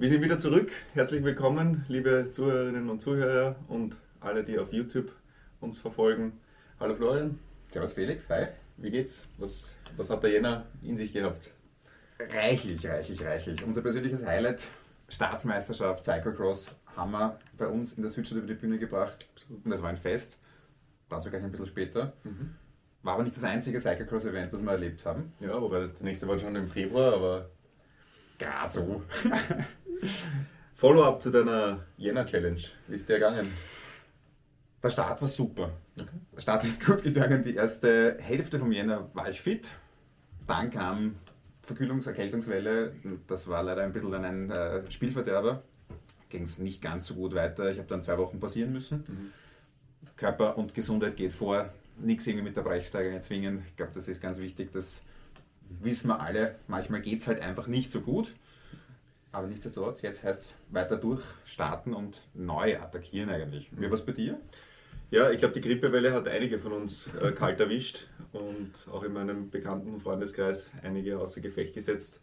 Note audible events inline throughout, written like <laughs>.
Wir sind wieder zurück. Herzlich willkommen, liebe Zuhörerinnen und Zuhörer und alle, die auf YouTube uns verfolgen. Hallo Florian. Servus Felix, hi. Wie geht's? Was, was hat der Jänner in sich gehabt? Reichlich, reichlich, reichlich. Unser persönliches Highlight, Staatsmeisterschaft Cyclocross, haben wir bei uns in der Südstadt über die Bühne gebracht. Und das war ein Fest. Dazu gleich ein bisschen später. Mhm. War aber nicht das einzige Cyclocross-Event, das wir erlebt haben. Ja, wobei der nächste war schon im Februar, aber gerade so. <laughs> Follow-up zu deiner Jänner-Challenge. Wie ist der gegangen? Der Start war super. Okay. Der Start ist gut gegangen. Die erste Hälfte vom Jänner war ich fit. Dann kam Verkühlungs-, Erkältungswelle. Das war leider ein bisschen ein äh, Spielverderber. Ging es nicht ganz so gut weiter. Ich habe dann zwei Wochen pausieren müssen. Mhm. Körper und Gesundheit geht vor. Nichts irgendwie mit der Brechsteigerung erzwingen. Ich glaube, das ist ganz wichtig. Das wissen wir alle. Manchmal geht es halt einfach nicht so gut. Aber nichtsdestotrotz, jetzt heißt es weiter durchstarten und neu attackieren eigentlich. Wie war es bei dir? Ja, ich glaube, die Grippewelle hat einige von uns äh, kalt erwischt und auch in meinem bekannten Freundeskreis einige außer Gefecht gesetzt.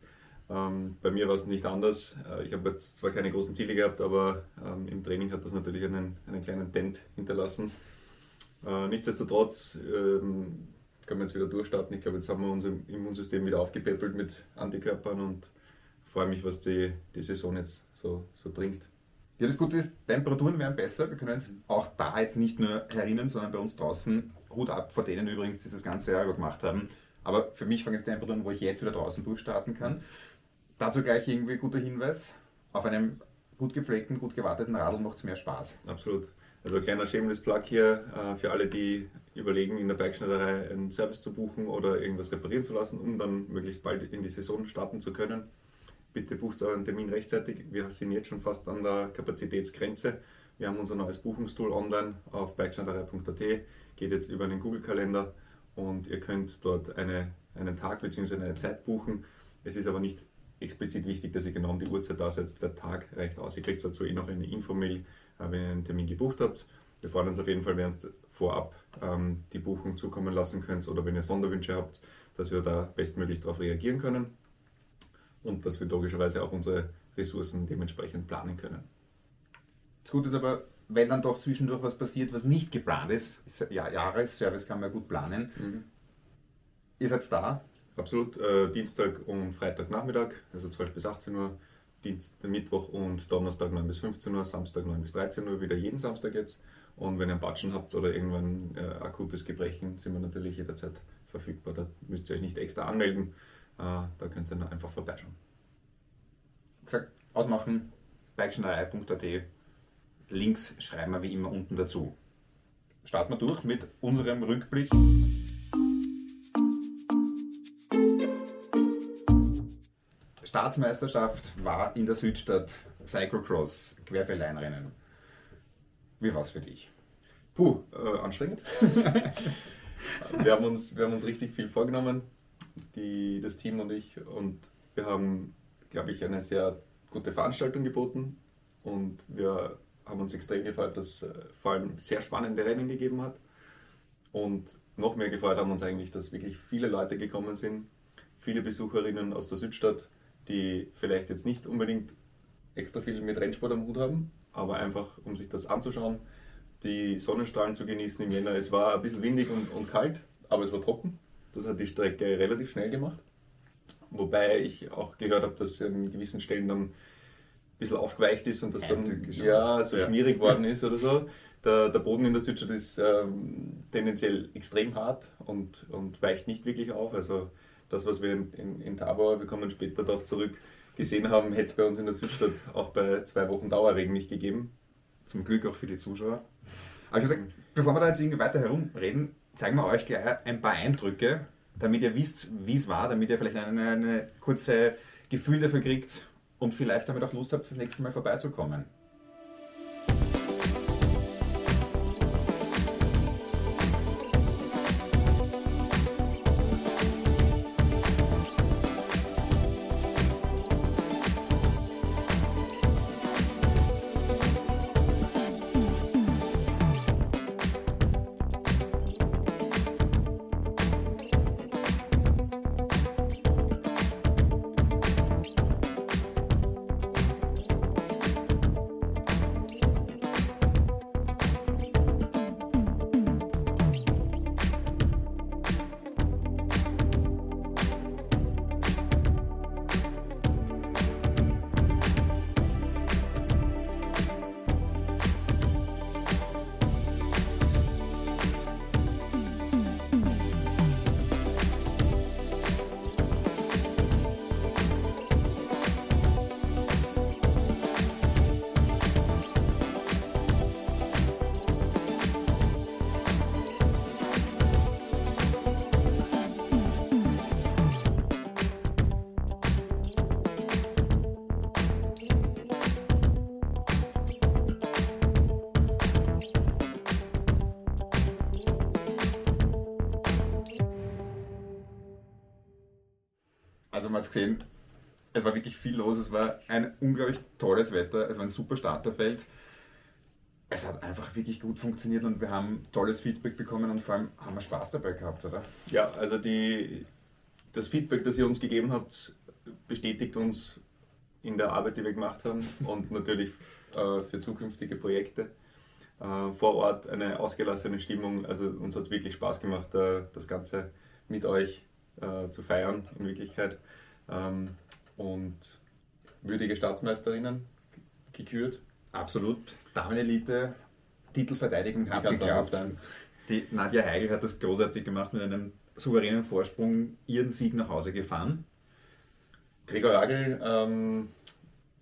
Ähm, bei mir war es nicht anders. Äh, ich habe jetzt zwar keine großen Ziele gehabt, aber ähm, im Training hat das natürlich einen, einen kleinen Dent hinterlassen. Äh, nichtsdestotrotz ähm, können wir jetzt wieder durchstarten. Ich glaube, jetzt haben wir unser Immunsystem wieder aufgepäppelt mit Antikörpern und freue mich, was die, die Saison jetzt so, so bringt. Ja, das Gute ist, Temperaturen werden besser. Wir können uns auch da jetzt nicht nur herinnen, sondern bei uns draußen Hut ab vor denen übrigens, die das ganze Jahr über gemacht haben. Aber für mich fangen die Temperaturen, wo ich jetzt wieder draußen durchstarten kann. Dazu gleich irgendwie guter Hinweis. Auf einem gut gepflegten, gut gewarteten Radl macht es mehr Spaß. Absolut. Also kleiner Shameless Plug hier äh, für alle, die überlegen, in der Bikeschneiderei einen Service zu buchen oder irgendwas reparieren zu lassen, um dann möglichst bald in die Saison starten zu können. Bitte bucht euren Termin rechtzeitig. Wir sind jetzt schon fast an der Kapazitätsgrenze. Wir haben unser neues Buchungstool online auf bikeschneiderei.at, geht jetzt über einen Google-Kalender und ihr könnt dort eine, einen Tag bzw. eine Zeit buchen. Es ist aber nicht explizit wichtig, dass ihr genau um die Uhrzeit da seid. Der Tag reicht aus. Ihr kriegt dazu eh noch eine Infomail, äh, wenn ihr einen Termin gebucht habt. Wir freuen uns auf jeden Fall, wenn ihr vorab ähm, die Buchung zukommen lassen könnt oder wenn ihr Sonderwünsche habt, dass wir da bestmöglich darauf reagieren können und dass wir logischerweise auch unsere Ressourcen dementsprechend planen können. Das Gute ist aber, wenn dann doch zwischendurch was passiert, was nicht geplant ist, ja, Jahresservice kann man ja gut planen. Mhm. Ihr seid da? Absolut. Äh, Dienstag und Freitagnachmittag, also 12 bis 18 Uhr. Dienst, Mittwoch und Donnerstag 9 bis 15 Uhr, Samstag 9 bis 13 Uhr, wieder jeden Samstag jetzt. Und wenn ihr einen Batschen habt oder irgendwann äh, akutes Gebrechen, sind wir natürlich jederzeit verfügbar. Da müsst ihr euch nicht extra anmelden. Äh, da könnt ihr einfach vorbeischauen. Gesagt, ausmachen, bikeschneiderei.at. Links schreiben wir wie immer unten dazu. Starten wir durch mit unserem Rückblick. Staatsmeisterschaft war in der Südstadt Cyclocross, Querfeldeinrennen. Wie war es für dich? Puh, äh, anstrengend. <laughs> wir, haben uns, wir haben uns richtig viel vorgenommen, die, das Team und ich. Und wir haben, glaube ich, eine sehr gute Veranstaltung geboten. Und wir haben uns extrem gefreut, dass es äh, vor allem sehr spannende Rennen gegeben hat. Und noch mehr gefreut haben uns eigentlich, dass wirklich viele Leute gekommen sind, viele Besucherinnen aus der Südstadt, die vielleicht jetzt nicht unbedingt extra viel mit Rennsport am Hut haben, aber einfach um sich das anzuschauen, die Sonnenstrahlen zu genießen im Jänner. Es war ein bisschen windig und, und kalt, aber es war trocken. Das hat die Strecke relativ schnell gemacht. Wobei ich auch gehört habe, dass sie an gewissen Stellen dann ein bisschen aufgeweicht ist und das dann ja, so ja. schmierig worden ist oder so. Der, der Boden in der Südstadt ist ähm, tendenziell extrem hart und, und weicht nicht wirklich auf. Also das, was wir in, in, in Tabor, wir kommen später darauf zurück, gesehen haben, hätte es bei uns in der Südstadt auch bei zwei Wochen Dauerregen nicht gegeben. Zum Glück auch für die Zuschauer. Aber ich gesagt, bevor wir da jetzt irgendwie weiter herumreden, zeigen wir euch gleich ein paar Eindrücke, damit ihr wisst, wie es war, damit ihr vielleicht eine, eine kurze Gefühl dafür kriegt und vielleicht damit auch Lust habt, das nächste Mal vorbeizukommen. Man hat gesehen, es war wirklich viel los, es war ein unglaublich tolles Wetter, es war ein super Starterfeld. Es hat einfach wirklich gut funktioniert und wir haben tolles Feedback bekommen und vor allem haben wir Spaß dabei gehabt, oder? Ja, also die, das Feedback, das ihr uns gegeben habt, bestätigt uns in der Arbeit, die wir gemacht haben <laughs> und natürlich äh, für zukünftige Projekte. Äh, vor Ort eine ausgelassene Stimmung, also uns hat wirklich Spaß gemacht, äh, das Ganze mit euch äh, zu feiern in Wirklichkeit. Ähm, und würdige Staatsmeisterinnen gekürt. Absolut. Damenelite, Titelverteidigung hat geklappt. Sein. Die Nadja Heigl hat das großartig gemacht mit einem souveränen Vorsprung ihren Sieg nach Hause gefahren. Gregor Ragel ähm,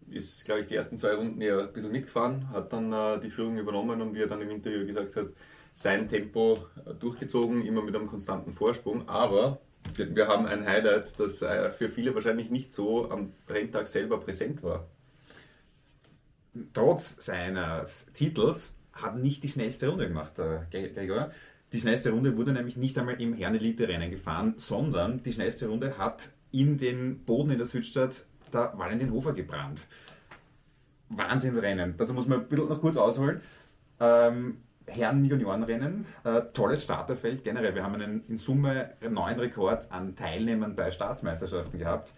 ist, glaube ich, die ersten zwei Runden eher ein bisschen mitgefahren, hat dann äh, die Führung übernommen und wie er dann im Interview gesagt hat, sein Tempo äh, durchgezogen, immer mit einem konstanten Vorsprung. Aber wir haben ein Highlight, das äh, für viele wahrscheinlich nicht so am Renntag selber präsent war. Trotz seines Titels hat nicht die schnellste Runde gemacht, der Gregor. Die schnellste Runde wurde nämlich nicht einmal im Herren-Elite-Rennen gefahren, sondern die schnellste Runde hat in den Boden in der Südstadt der Valentin Hofer gebrannt. Wahnsinnsrennen. Dazu muss man ein bisschen noch kurz ausholen. Ähm, Herren-Juniorenrennen, äh, tolles Starterfeld generell. Wir haben einen in Summe neuen Rekord an Teilnehmern bei Staatsmeisterschaften gehabt.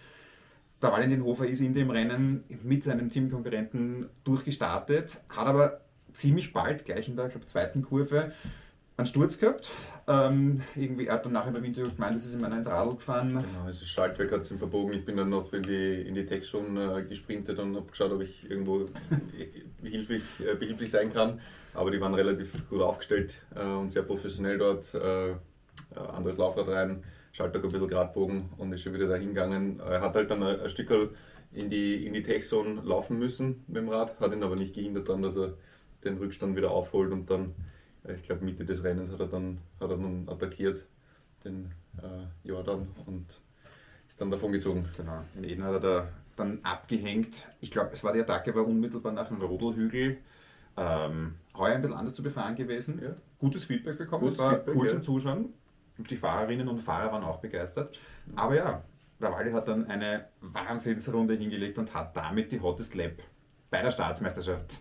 Der Valentin Hofer ist in dem Rennen mit seinem Teamkonkurrenten durchgestartet, hat aber ziemlich bald, gleich in der glaub, zweiten Kurve, einen Sturz gehabt. Ähm, irgendwie, er hat dann nachher beim Interview gemeint, es ist ihm einer ins Radl gefahren. Genau, also Schaltwerk hat es ihm verbogen. Ich bin dann noch in die, in die Textzone äh, gesprintet und habe geschaut, ob ich irgendwo behilflich, äh, behilflich sein kann. Aber die waren relativ gut aufgestellt äh, und sehr professionell dort. Äh, äh, anderes Laufrad rein, Schaltwerk ein bisschen Gradbogen und ist schon wieder dahin gegangen. Er hat halt dann ein, ein Stück in die, in die Textzone laufen müssen mit dem Rad, hat ihn aber nicht gehindert daran, dass er den Rückstand wieder aufholt und dann ich glaube Mitte des Rennens hat er dann, hat er dann attackiert, den äh, Jordan und ist dann davon gezogen. Genau, in Eden hat er da dann abgehängt. Ich glaube, es war die Attacke war unmittelbar nach dem Rodelhügel. Ähm, heuer ein bisschen anders zu befahren gewesen. Ja. Gutes Feedback bekommen, Gutes es war Feedback, cool ja. zum Zuschauen. Die Fahrerinnen und Fahrer waren auch begeistert. Aber ja, der Waldi hat dann eine Wahnsinnsrunde hingelegt und hat damit die Hottest Lab bei der Staatsmeisterschaft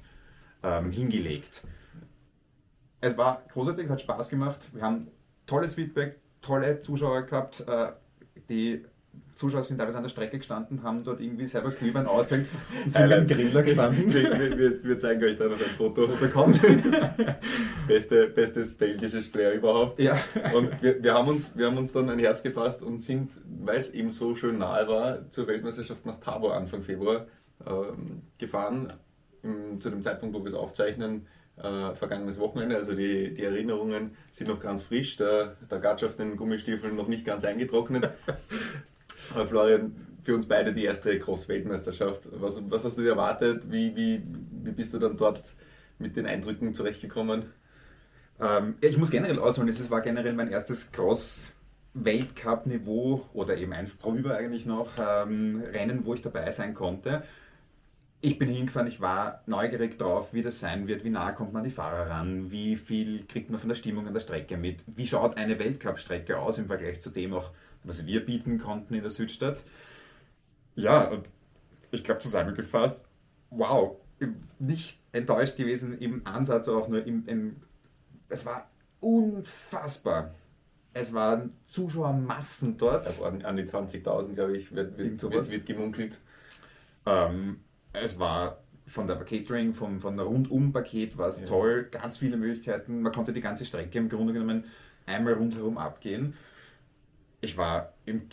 ähm, hingelegt es war großartig, es hat Spaß gemacht. Wir haben tolles Feedback, tolle Zuschauer gehabt. Äh, die Zuschauer sind teilweise an der Strecke gestanden, haben dort irgendwie selber Glühwein ausgehängt und sind beim Griller gestanden. Wir, wir, wir, zeigen euch da noch ein Foto. Kommt. <laughs> Beste, bestes belgisches Flair überhaupt. Ja. Und wir, wir, haben uns, wir haben uns dann ein Herz gefasst und sind, weil es eben so schön nahe war, zur Weltmeisterschaft nach Tabor Anfang Februar ähm, gefahren. Im, zu dem Zeitpunkt, wo wir es aufzeichnen, äh, vergangenes Wochenende. Also die, die Erinnerungen sind noch ganz frisch. Der, der Gatsch auf den Gummistiefeln noch nicht ganz eingetrocknet. Aber Florian, für uns beide die erste Cross-Weltmeisterschaft. Was, was hast du dir erwartet? Wie, wie, wie bist du dann dort mit den Eindrücken zurechtgekommen? Ähm, ich muss generell ausholen, es war generell mein erstes Cross- Weltcup-Niveau oder eben eins drüber eigentlich noch ähm, Rennen, wo ich dabei sein konnte ich bin hingefahren, ich war neugierig drauf, wie das sein wird, wie nah kommt man an die Fahrer ran, wie viel kriegt man von der Stimmung an der Strecke mit, wie schaut eine Weltcup-Strecke aus im Vergleich zu dem auch, was wir bieten konnten in der Südstadt. Ja, und ich glaube zusammengefasst, wow, nicht enttäuscht gewesen im Ansatz auch nur im, im es war unfassbar. Es waren Zuschauermassen dort. Ja, an die 20.000, glaube ich, wird, wird, wird, wird gemunkelt. Ähm, es war von der Catering, vom, von der Rundum-Paket war es ja. toll, ganz viele Möglichkeiten. Man konnte die ganze Strecke im Grunde genommen einmal rundherum abgehen. Ich war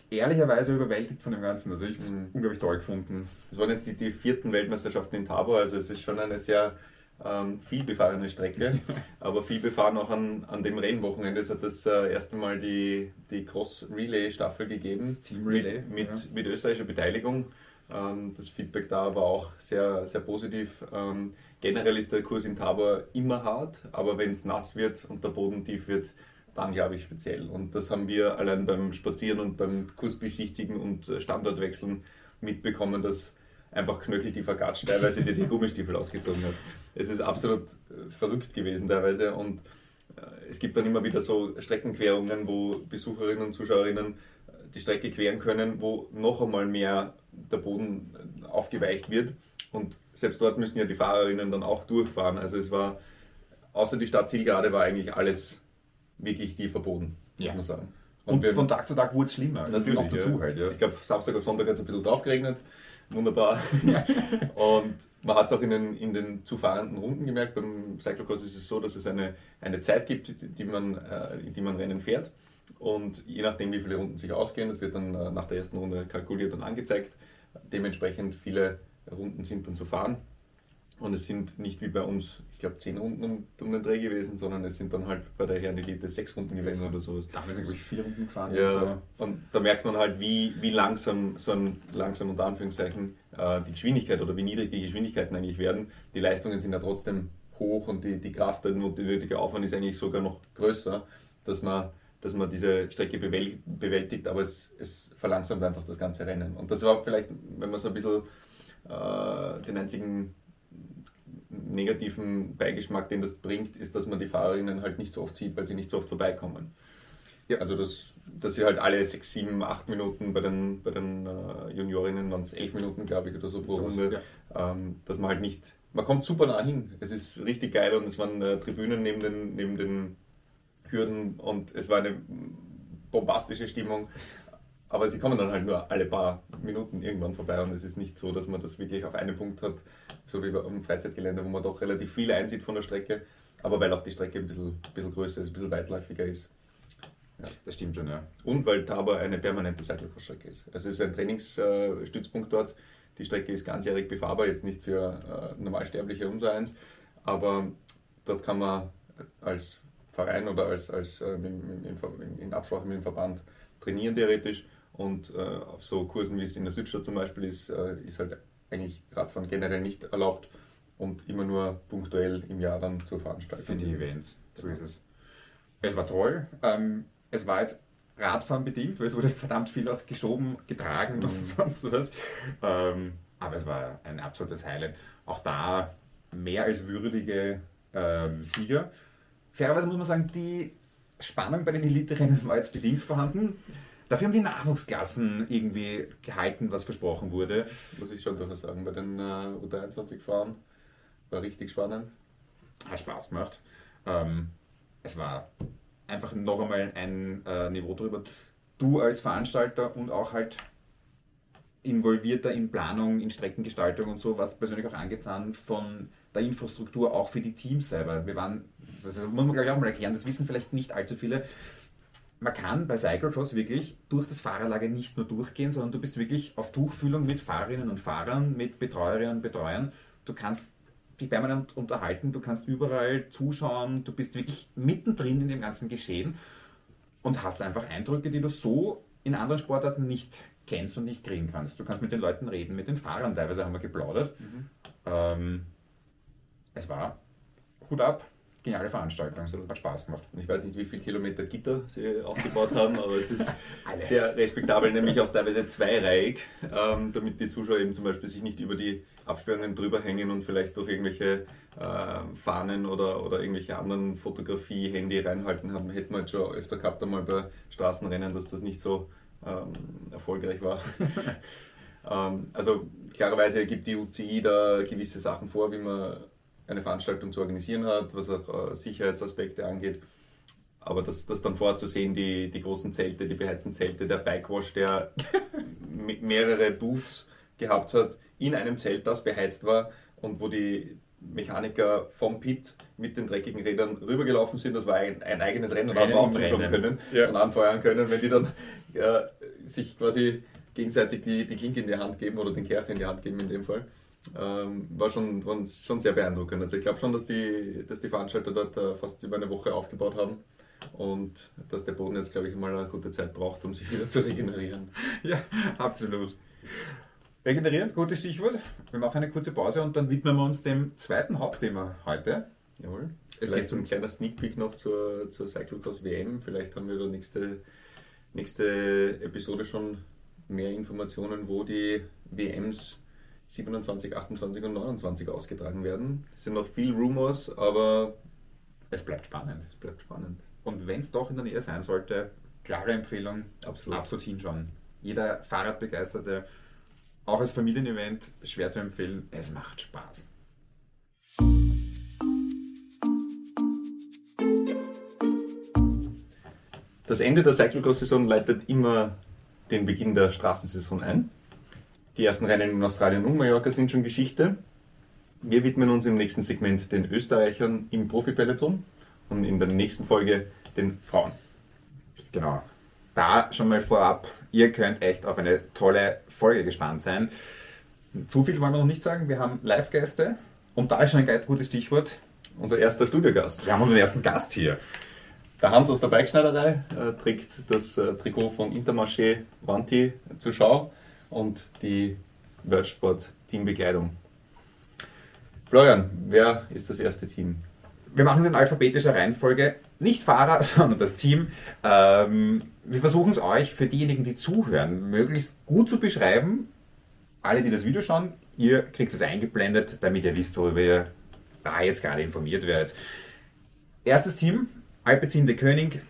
ehrlicherweise überwältigt von dem Ganzen. Also ich habe es mhm. unglaublich toll gefunden. Es waren jetzt die, die, vierten Weltmeisterschaften in Tabor, also es ist schon eine sehr ähm, viel befahrene Strecke, <laughs> aber viel befahren auch an, an dem Rennwochenende. Es hat das äh, erste Mal die, die Cross-Relay-Staffel gegeben. Das Team Relay. Mit, mit, ja. mit österreichischer Beteiligung. Ähm, das Feedback da war auch sehr, sehr positiv. Ähm, generell ist der Kurs in Tabor immer hart, aber wenn es nass wird und der Boden tief wird, dann glaube ich speziell. Und das haben wir allein beim Spazieren und beim Kursbesichtigen und Standortwechseln mitbekommen, dass einfach knöchlich die vergatscht, teilweise dir die Gummistiefel ausgezogen hat. Es ist absolut äh, verrückt gewesen teilweise und äh, es gibt dann immer wieder so Streckenquerungen, wo Besucherinnen und Zuschauerinnen die Strecke queren können, wo noch einmal mehr der Boden aufgeweicht wird. Und selbst dort müssen ja die Fahrerinnen dann auch durchfahren. Also es war, außer die Stadtzielgerade war eigentlich alles wirklich tief verboten, Ja. muss man sagen. Und, wir- von Tag zu Tag wurde es schlimmer. Natürlich, noch dazu ja. halt, ja. Ich glaube, Samstag auf Sonntag hat es ein bisschen drauf geregnet. Wunderbar. <laughs> und man hat es auch in den, in den zu fahrenden Runden gemerkt. Beim Cyclocross ist es so, dass es eine, eine Zeit gibt, die, die, man, äh, die man Rennen fährt. Und je nachdem, wie viele Runden sich ausgehen, das wird dann äh, nach der ersten Runde kalkuliert und angezeigt. Dementsprechend viele Runden sind dann zu fahren. Und es sind nicht wie bei uns, ich glaube, zehn Runden um, um den Dreh gewesen, sondern es sind dann halt bei der Herren Elite sechs Runden gewesen oder sowas. Da haben wir wirklich vier Runden gefahren. Ja, und so. und da merkt man halt, wie, wie langsam so ein langsam unter Anführungszeichen äh, die Geschwindigkeit oder wie niedrig die Geschwindigkeiten eigentlich werden. Die Leistungen sind ja trotzdem hoch und die, die Kraft, der nötige Aufwand ist eigentlich sogar noch größer, dass man, dass man diese Strecke bewäl- bewältigt, aber es, es verlangsamt einfach das ganze Rennen. Und das war vielleicht, wenn man so ein bisschen äh, den einzigen negativen Beigeschmack, den das bringt, ist, dass man die Fahrerinnen halt nicht so oft sieht, weil sie nicht so oft vorbeikommen. Ja, also das, dass sie halt alle sechs, sieben, acht Minuten bei den, bei den äh, Juniorinnen waren es elf Minuten, glaube ich, oder so pro Runde, ähm, dass man halt nicht, man kommt super nah hin. Es ist richtig geil und es waren äh, Tribünen neben den, neben den Hürden und es war eine bombastische Stimmung. Aber sie kommen dann halt nur alle paar Minuten irgendwann vorbei und es ist nicht so, dass man das wirklich auf einen Punkt hat, so wie am Freizeitgelände, wo man doch relativ viel einsieht von der Strecke, aber weil auch die Strecke ein bisschen, bisschen größer ist, ein bisschen weitläufiger ist. Das stimmt schon, ja. Und weil Tabor eine permanente Cyclocross-Strecke ist. Also es ist ein Trainingsstützpunkt dort. Die Strecke ist ganzjährig befahrbar, jetzt nicht für äh, Normalsterbliche unser eins, aber dort kann man als Verein oder als, als äh, in, in, in Absprache mit dem Verband trainieren theoretisch. Und äh, auf so Kursen, wie es in der Südstadt zum Beispiel ist, äh, ist halt eigentlich Radfahren generell nicht erlaubt und immer nur punktuell im Jahr dann zur Veranstaltung. Für die Events. So ist es. Es war toll. Ähm, es war jetzt Radfahren bedingt, weil es wurde verdammt viel auch geschoben, getragen Mhm. und sonst was. Ähm, aber es war ein absolutes Highlight. Auch da mehr als würdige ähm, Sieger. Fairerweise muss man sagen, die Spannung bei den Elite-Rennen war jetzt bedingt vorhanden. Dafür haben die Nachwuchsklassen irgendwie gehalten, was versprochen wurde. muss ich schon durchaus sagen. Bei den äh, U23-Fahren war richtig spannend. Hat Spaß gemacht. Ähm, es war einfach noch einmal ein äh, Niveau drüber. Du als Veranstalter und auch halt involvierter in Planung, in Streckengestaltung und so, was persönlich auch angetan von der Infrastruktur, auch für die Teams selber. Wir waren, das muss man glaube ich auch mal erklären, das wissen vielleicht nicht allzu viele. Man kann bei Cyclocross wirklich durch das Fahrerlager nicht nur durchgehen, sondern du bist wirklich auf Tuchfühlung mit Fahrerinnen und Fahrern, mit Betreuerinnen und Betreuern. Du kannst dich permanent unterhalten, du kannst überall zuschauen, du bist wirklich mittendrin in dem ganzen Geschehen und hast einfach Eindrücke, die du so in anderen Sportarten nicht kennst und nicht kriegen kannst. Du kannst mit den Leuten reden, mit den Fahrern teilweise haben wir geplaudert. Ähm, es war Hut ab, geniale Veranstaltung, hat Spaß gemacht. Und ich weiß nicht, wie viele Kilometer Gitter sie aufgebaut haben, aber es ist <laughs> sehr respektabel, nämlich auch teilweise zweireihig, ähm, damit die Zuschauer eben zum Beispiel sich nicht über die Absperrungen drüber hängen und vielleicht durch irgendwelche ähm, Fahnen oder, oder irgendwelche anderen Fotografie-Handy reinhalten haben. Hätten wir jetzt schon öfter gehabt, einmal bei Straßenrennen, dass das nicht so ähm, erfolgreich war. <laughs> <laughs> ähm, also klarerweise gibt die UCI da gewisse Sachen vor, wie man eine Veranstaltung zu organisieren hat, was auch äh, Sicherheitsaspekte angeht. Aber das, das dann vorher zu sehen, die, die großen Zelte, die beheizten Zelte, der Bikewash, der <laughs> me- mehrere Booths gehabt hat, in einem Zelt, das beheizt war und wo die Mechaniker vom Pit mit den dreckigen Rädern rübergelaufen sind. Das war ein, ein eigenes Rennen und haben auch zuschauen können Ja. und anfeuern können, wenn die dann äh, sich quasi gegenseitig die, die Klinke in die Hand geben oder den Kercher in die Hand geben in dem Fall. Ähm, war schon, war schon sehr beeindruckend. Also ich glaube schon, dass die, dass die Veranstalter dort äh, fast über eine Woche aufgebaut haben und dass der Boden jetzt, glaube ich, mal eine gute Zeit braucht, um sich <laughs> wieder zu regenerieren. Ja, absolut. Regenerieren, gutes Stichwort. Wir machen eine kurze Pause und dann widmen wir uns dem zweiten Hauptthema heute. Jawohl. Es Vielleicht geht so ein kleiner Sneak Peek noch zur, zur Cyclocross WM. Vielleicht haben wir da nächste, nächste Episode schon mehr Informationen, wo die WMs 27, 28 und 29 ausgetragen werden. Es sind noch viel Rumors, aber Es bleibt spannend. es bleibt spannend. Und wenn es doch in der Nähe sein sollte, klare Empfehlung, Absolut. absolut hinschauen. Jeder Fahrradbegeisterte, auch als Familienevent, schwer zu empfehlen, es macht Spaß. Das Ende der Cyclocross-Saison leitet immer den Beginn der Straßensaison ein. Die ersten Rennen in Australien und Mallorca sind schon Geschichte. Wir widmen uns im nächsten Segment den Österreichern im Profi-Peloton und in der nächsten Folge den Frauen. Genau. Da schon mal vorab, ihr könnt echt auf eine tolle Folge gespannt sein. Zu viel wollen wir noch nicht sagen. Wir haben Live-Gäste und da ist schon ein gutes Stichwort. Unser erster Studiogast. Wir haben unseren ersten Gast hier. Der Hans aus der Bikeschneiderei äh, trägt das äh, Trikot von Intermarché Vanti zur Schau und die Worldsport Teambekleidung. Florian, wer ist das erste Team? Wir machen es in alphabetischer Reihenfolge. Nicht Fahrer, <laughs> sondern das Team. Ähm, wir versuchen es euch, für diejenigen, die zuhören, möglichst gut zu beschreiben. Alle, die das Video schauen, ihr kriegt es eingeblendet, damit ihr wisst, worüber ihr da jetzt gerade informiert werdet. Erstes Team, Alpecin de König,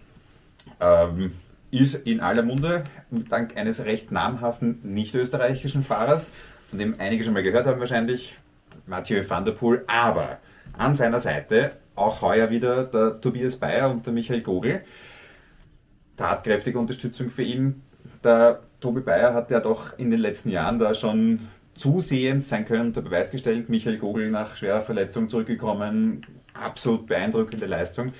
ähm, ist in aller Munde, dank eines recht namhaften nicht-österreichischen Fahrers, von dem einige schon mal gehört haben wahrscheinlich, Mathieu van der Poel, aber an seiner Seite auch heuer wieder der Tobias Bayer und der Michael Gogel. Tatkräftige Unterstützung für ihn. Der Tobi Bayer hat ja doch in den letzten Jahren da schon zusehends sein Können unter Beweis gestellt. Michael Gogel nach schwerer Verletzung zurückgekommen. Absolut beeindruckende Leistung.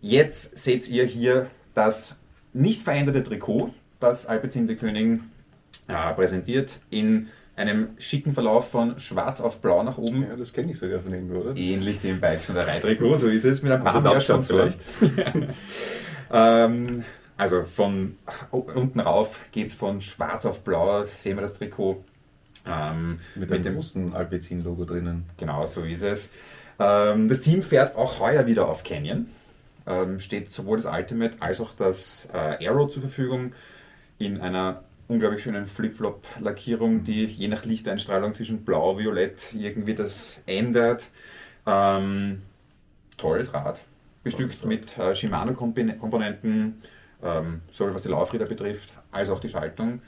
Jetzt seht ihr hier das nicht veränderte Trikot, das Alpecin de König äh, präsentiert in einem schicken Verlauf von schwarz auf blau nach oben. Ja, das kenne ich sogar von irgendwo, oder? Ähnlich dem Bikeschneiderei-Trikot, so ist es mit einem Bamberg abgeschaut vielleicht. <laughs> ähm, also von unten rauf geht es von schwarz auf blau, sehen wir das Trikot. Ähm, mit, dem großen Alpecin-Logo drinnen. Genau, so ist es. Ähm, das Team fährt auch heuer wieder auf Canyon. Ähm, steht sowohl das Ultimate als auch das äh, Aero zur Verfügung in einer unglaublich schönen Flip-Flop-Lackierung, die je nach Lichteinstrahlung zwischen Blau und Violett irgendwie das ändert. Ähm, tolles Rad. Bestückt mit äh, Shimano-Komponenten, ähm, sowohl was die Laufräder betrifft, als auch die Schaltung.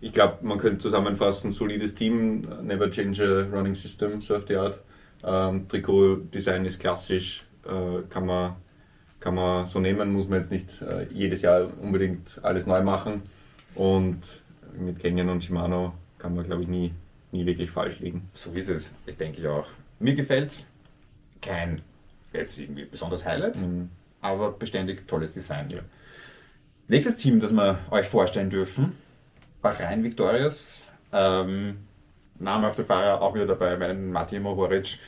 Ich glaube, man könnte zusammenfassen, solides Team, never change a running system, so auf die Art. Ähm, Trikot-Design ist klassisch, äh, kann, man, kann man so nehmen, muss man jetzt nicht äh, jedes Jahr unbedingt alles neu machen. Und mit Canyon und Shimano kann man, glaube ich, nie, nie wirklich falsch liegen. So ist es, ich denke ich auch. Mir gefällt es. Kein jetzt irgendwie besonders Highlight, Mhm. aber beständig tolles Design. Nächstes Team, das wir euch vorstellen dürfen, Bahrain Victorious. Ähm, namhafte Fahrer auch wieder dabei, meinen Matej Mohoric.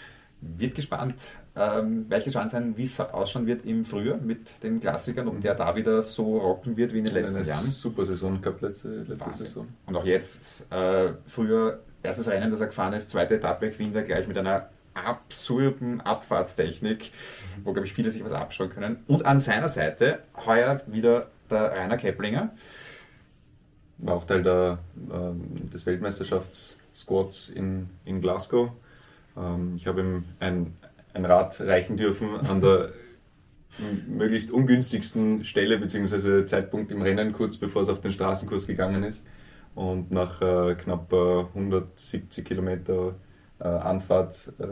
Wird gespannt, ähm, welche Chance sein, wie es ausschauen wird im Frühjahr mit den Klassikern, ob der da wieder so rocken wird wie in den letzten eine Jahren. super Saison gehabt letzte, letzte Wahnsinn. Saison. Und auch jetzt, äh, früher, erstes Rennen, das er gefahren ist, zweite Etappe, gewinnt er gleich mit einer absurden Abfahrtstechnik, wo, glaube ich, viele sich was abschauen können. Und an seiner Seite heuer wieder der Rainer Keplinger. War auch Teil der, ähm, des Weltmeisterschaftssquads in, in Glasgow. Ähm, ich habe ihm ein, ein Rad reichen dürfen an der möglichst ungünstigsten Stelle bzw. Zeitpunkt im Rennen, kurz bevor es auf den Straßenkurs gegangen ist. Und nach äh, knapp äh, 170 Kilometer äh, Anfahrt äh,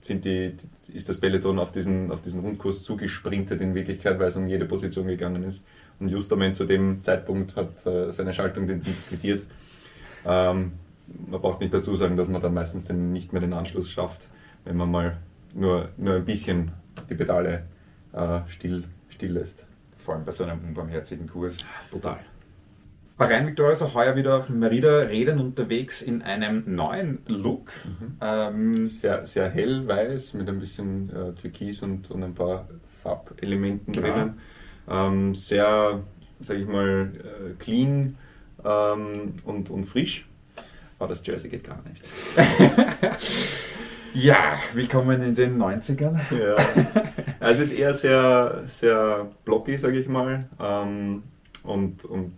sind die, ist das Peloton auf diesen, auf diesen Rundkurs zugesprintet in Wirklichkeit, weil es um jede Position gegangen ist. Und Justament zu dem Zeitpunkt hat äh, seine Schaltung den Dienst quittiert. Ähm, man braucht nicht dazu sagen, dass man dann meistens den, nicht mehr den Anschluss schafft, wenn man mal nur, nur ein bisschen die Pedale äh, still, still lässt. Vor allem bei so einem unbarmherzigen Kurs. Brutal. Bahrain Victoria ist auch heuer wieder auf Merida-Rädern unterwegs in einem neuen Look. Ähm, Sehr, sehr hellweiß mit ein bisschen äh, Türkis und, und ein paar Farbelementen Genau. drinnen. Ähm, sehr, sag ich mal, äh, clean ähm, und, und frisch. Aber das Jersey geht gar nicht. <laughs> ja, willkommen in den 90ern. Ja. Also es ist eher sehr, sehr blocky, sage ich mal. Ähm, und, und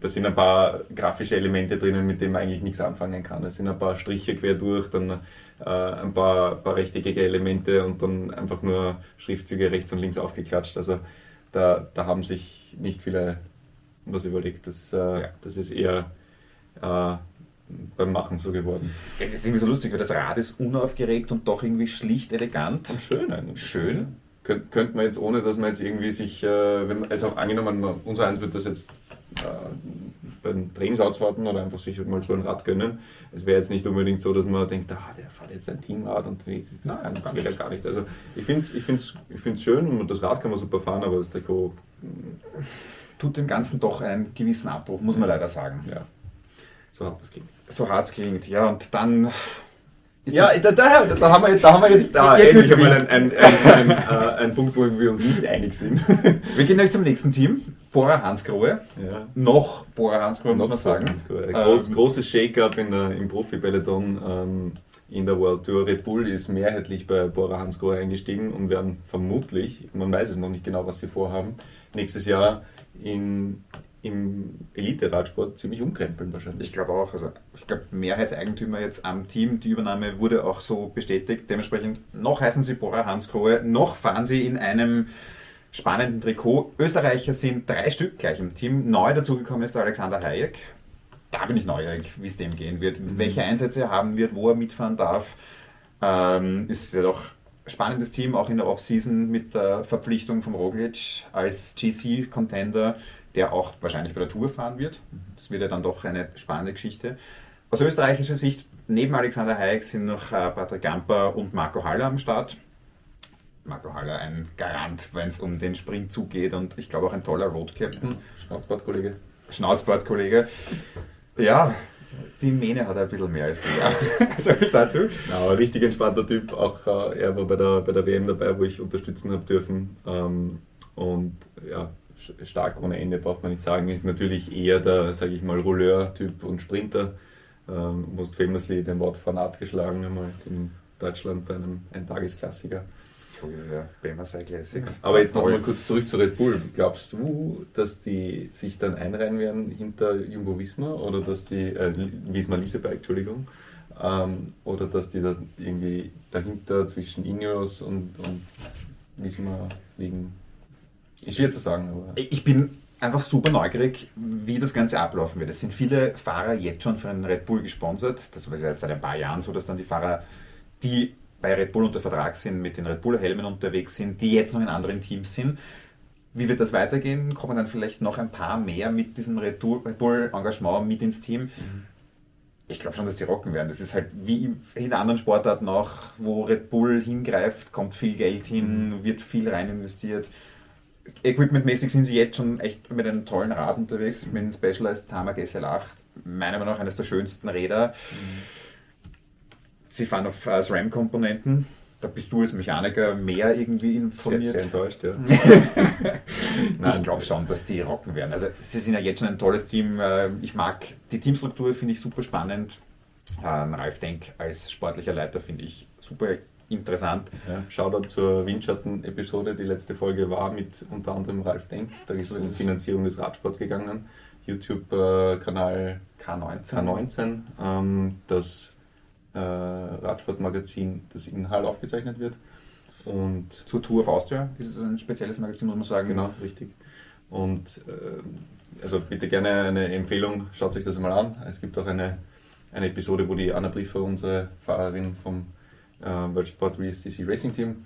da sind ein paar grafische Elemente drinnen, mit denen man eigentlich nichts anfangen kann. Es sind ein paar Striche quer durch, dann äh, ein paar, paar rechteckige Elemente und dann einfach nur Schriftzüge rechts und links aufgeklatscht. Also da, da haben sich nicht viele was überlegt. Das, äh, ja. das ist eher äh, beim Machen so geworden. Ja, das ist irgendwie so lustig, weil das Rad ist unaufgeregt und doch irgendwie schlicht elegant. Und schön eigentlich. Schön. Könnt, könnte man jetzt, ohne dass man jetzt irgendwie sich, äh, wenn man, also angenommen, unser Eins wird das jetzt äh, beim Trainingsausfahrten oder einfach sich mal so ein Rad gönnen. Es wäre jetzt nicht unbedingt so, dass man denkt, ah, der fährt jetzt ein Teamrad und nein, das will er gar nicht. Also ich finde es ich find's, ich find's schön und das Rad kann man super fahren, aber das Trikot tut dem Ganzen doch einen gewissen Abbruch, muss man leider sagen. Ja. So hart es klingt. So hart es klingt, ja. Und dann ja, da, da, da, haben wir, da haben wir jetzt <laughs> da jetzt endlich einmal ein, <laughs> ein, ein, äh, ein, Punkt, wo wir uns nicht einig sind. <laughs> Wir gehen gleich zum nächsten Team. Bora Hansgrohe. Ja. Noch Bora Hansgrohe, muss man sagen. Groß, ähm, großes Shake-up im Profi-Peloton ähm, in der World Tour. Red Bull ist mehrheitlich bei Bora Hansgrohe eingestiegen und werden vermutlich, man weiß es noch nicht genau, was sie vorhaben, nächstes Jahr in im Elite-Radsport ziemlich umkrempeln wahrscheinlich. Ich glaube auch. Also ich glaube, Mehrheitseigentümer jetzt am Team, die Übernahme wurde auch so bestätigt. Dementsprechend noch heißen sie Bora Hansgrohe, noch fahren sie in einem spannenden Trikot. Österreicher sind drei Stück gleich im Team. Neu dazugekommen ist Alexander Hayek. Da bin ich neugierig, wie es dem gehen wird, mhm. welche Einsätze er haben wird, wo er mitfahren darf. Ähm, ist ja doch spannendes Team, auch in der Offseason mit der Verpflichtung von Roglic als GC-Contender der auch wahrscheinlich bei der Tour fahren wird. Das wird ja dann doch eine spannende Geschichte. Aus österreichischer Sicht, neben Alexander Hayek sind noch äh, Patrick Gamper und Marco Haller am Start. Marco Haller ein Garant, wenn es um den Sprint zugeht und ich glaube auch ein toller Road-Captain. Schnauzbart-Kollege. Schnauzbart-Kollege. Ja, die Mähne hat er ein bisschen mehr als du. Ja. <laughs> so viel dazu. Ja, richtig entspannter Typ. Auch äh, er war bei der, bei der WM dabei, wo ich unterstützen habe dürfen. Ähm, und ja, stark ohne Ende, braucht man nicht sagen, ist natürlich eher der, sage ich mal, Rouleur-Typ und Sprinter. Ähm, most famously den Wort Fanat geschlagen, einmal in Deutschland bei einem Eintagesklassiker. So ist es ja, BMA Classics. Aber jetzt noch mal kurz zurück zu Red Bull. Glaubst du, dass die sich dann einreihen werden hinter Jumbo Visma oder dass die, äh, Visma Liseberg, Entschuldigung, ähm, oder dass die das irgendwie dahinter zwischen Ineos und, und Visma liegen? Ist schwer zu sagen. Aber. Ich bin einfach super neugierig, wie das Ganze ablaufen wird. Es sind viele Fahrer jetzt schon von Red Bull gesponsert. Das war ja seit ein paar Jahren so, dass dann die Fahrer, die bei Red Bull unter Vertrag sind, mit den Red Bull-Helmen unterwegs sind, die jetzt noch in anderen Teams sind. Wie wird das weitergehen? Kommen dann vielleicht noch ein paar mehr mit diesem Red Bull-Engagement mit ins Team? Mhm. Ich glaube schon, dass die rocken werden. Das ist halt wie in anderen Sportarten auch, wo Red Bull hingreift, kommt viel Geld hin, wird viel rein investiert. Equipmentmäßig sind sie jetzt schon echt mit einem tollen Rad unterwegs, mit dem Specialized Tarmac SL8. Meiner Meinung nach eines der schönsten Räder. Mhm. Sie fahren auf äh, SRAM-Komponenten. Da bist du als Mechaniker mehr irgendwie informiert. Sehr, sehr enttäuscht, ja. <laughs> Nein, ich glaube schon, dass die rocken werden. Also sie sind ja jetzt schon ein tolles Team. Äh, ich mag die Teamstruktur, finde ich super spannend. Ähm, Ralf Denk als sportlicher Leiter finde ich super interessant. Ja, Shoutout zur Windschatten-Episode. Die letzte Folge war mit unter anderem Ralf Denk. Da ist es um Finanzierung des Radsports gegangen. YouTube-Kanal K19. K19 ähm, das äh, Radsportmagazin, das in Hall aufgezeichnet wird. Und zur Tour of Austria ist es ein spezielles Magazin, muss man sagen. Genau, richtig. Und äh, also bitte gerne eine Empfehlung, schaut euch das mal an. Es gibt auch eine, eine Episode, wo die Anna Briefer, unsere Fahrerin vom World Sport VSTC Racing Team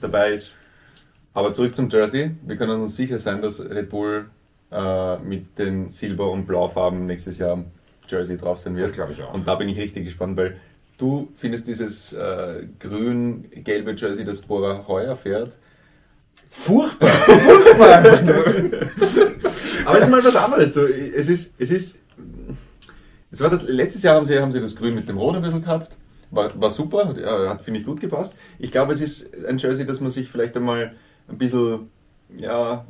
dabei ist. Aber zurück zum Jersey. Wir können uns sicher sein, dass Red Bull äh, mit den Silber- und Blaufarben nächstes Jahr Jersey drauf sein wird. Das glaube ich auch. Und da bin ich richtig gespannt, weil du findest dieses äh, grün-gelbe Jersey, das Bora heuer fährt, furchtbar. <laughs> furchtbar einfach <laughs> nur. Aber es ist mal was anderes. es ist, es ist, es war das, letztes Jahr haben sie, haben sie das Grün mit dem Rot ein bisschen gehabt war, war super, hat, finde ich, gut gepasst. Ich glaube, es ist ein Jersey, das man sich vielleicht einmal ein bisschen ja,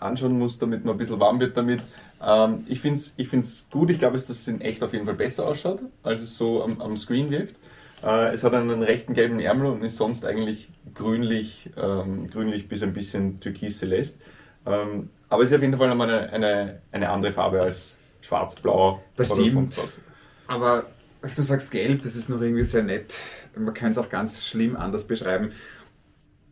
anschauen muss, damit man ein bisschen warm wird damit. Ähm, ich finde es ich find's gut, ich glaube, dass es in echt auf jeden Fall besser ausschaut, als es so am, am Screen wirkt. Äh, es hat einen rechten gelben Ärmel und ist sonst eigentlich grünlich, ähm, grünlich bis ein bisschen türkis-celest. Ähm, aber es ist auf jeden Fall eine, eine, eine andere Farbe als schwarz-blau. Das stimmt. Aber du sagst gelb, das ist noch irgendwie sehr nett. Man kann es auch ganz schlimm anders beschreiben.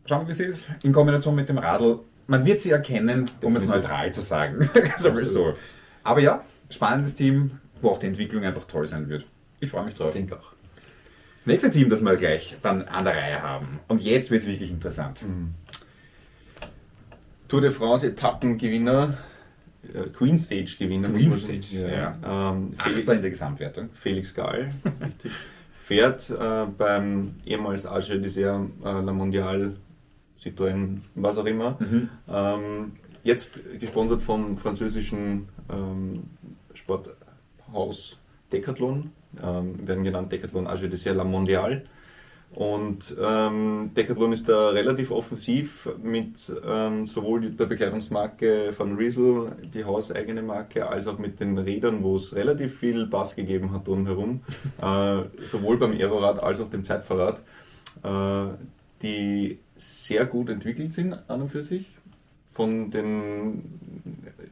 schauen wir, wie sie ist. In Kombination mit dem Radl. Man wird sie erkennen, um es neutral zu sagen. <laughs> Sowieso. Aber ja, spannendes Team, wo auch die Entwicklung einfach toll sein wird. Ich freue mich drauf. Ich denke auch. Das nächste Team, das wir gleich dann an der Reihe haben. Und jetzt wird es wirklich interessant. Tour de France Etappengewinner, Queen Stage Gewinner. Queen Stage, sagen. ja. Ähm, Felix, Achter in der Gesamtwertung. Felix Gall, <laughs> richtig. Fährt äh, beim ehemals Age d'Isère äh, La Mondiale Citroën, was auch immer. Ähm, jetzt gesponsert vom französischen ähm, Sporthaus Decathlon, ähm, werden genannt Decathlon Age d'Isère La Mondiale. Und ähm, Decathlon ist da relativ offensiv mit ähm, sowohl der Bekleidungsmarke von Riesel, die hauseigene Marke, als auch mit den Rädern, wo es relativ viel Bass gegeben hat drumherum, <laughs> äh, sowohl beim Aerorad als auch dem Zeitfahrrad, äh, die sehr gut entwickelt sind an und für sich. Von den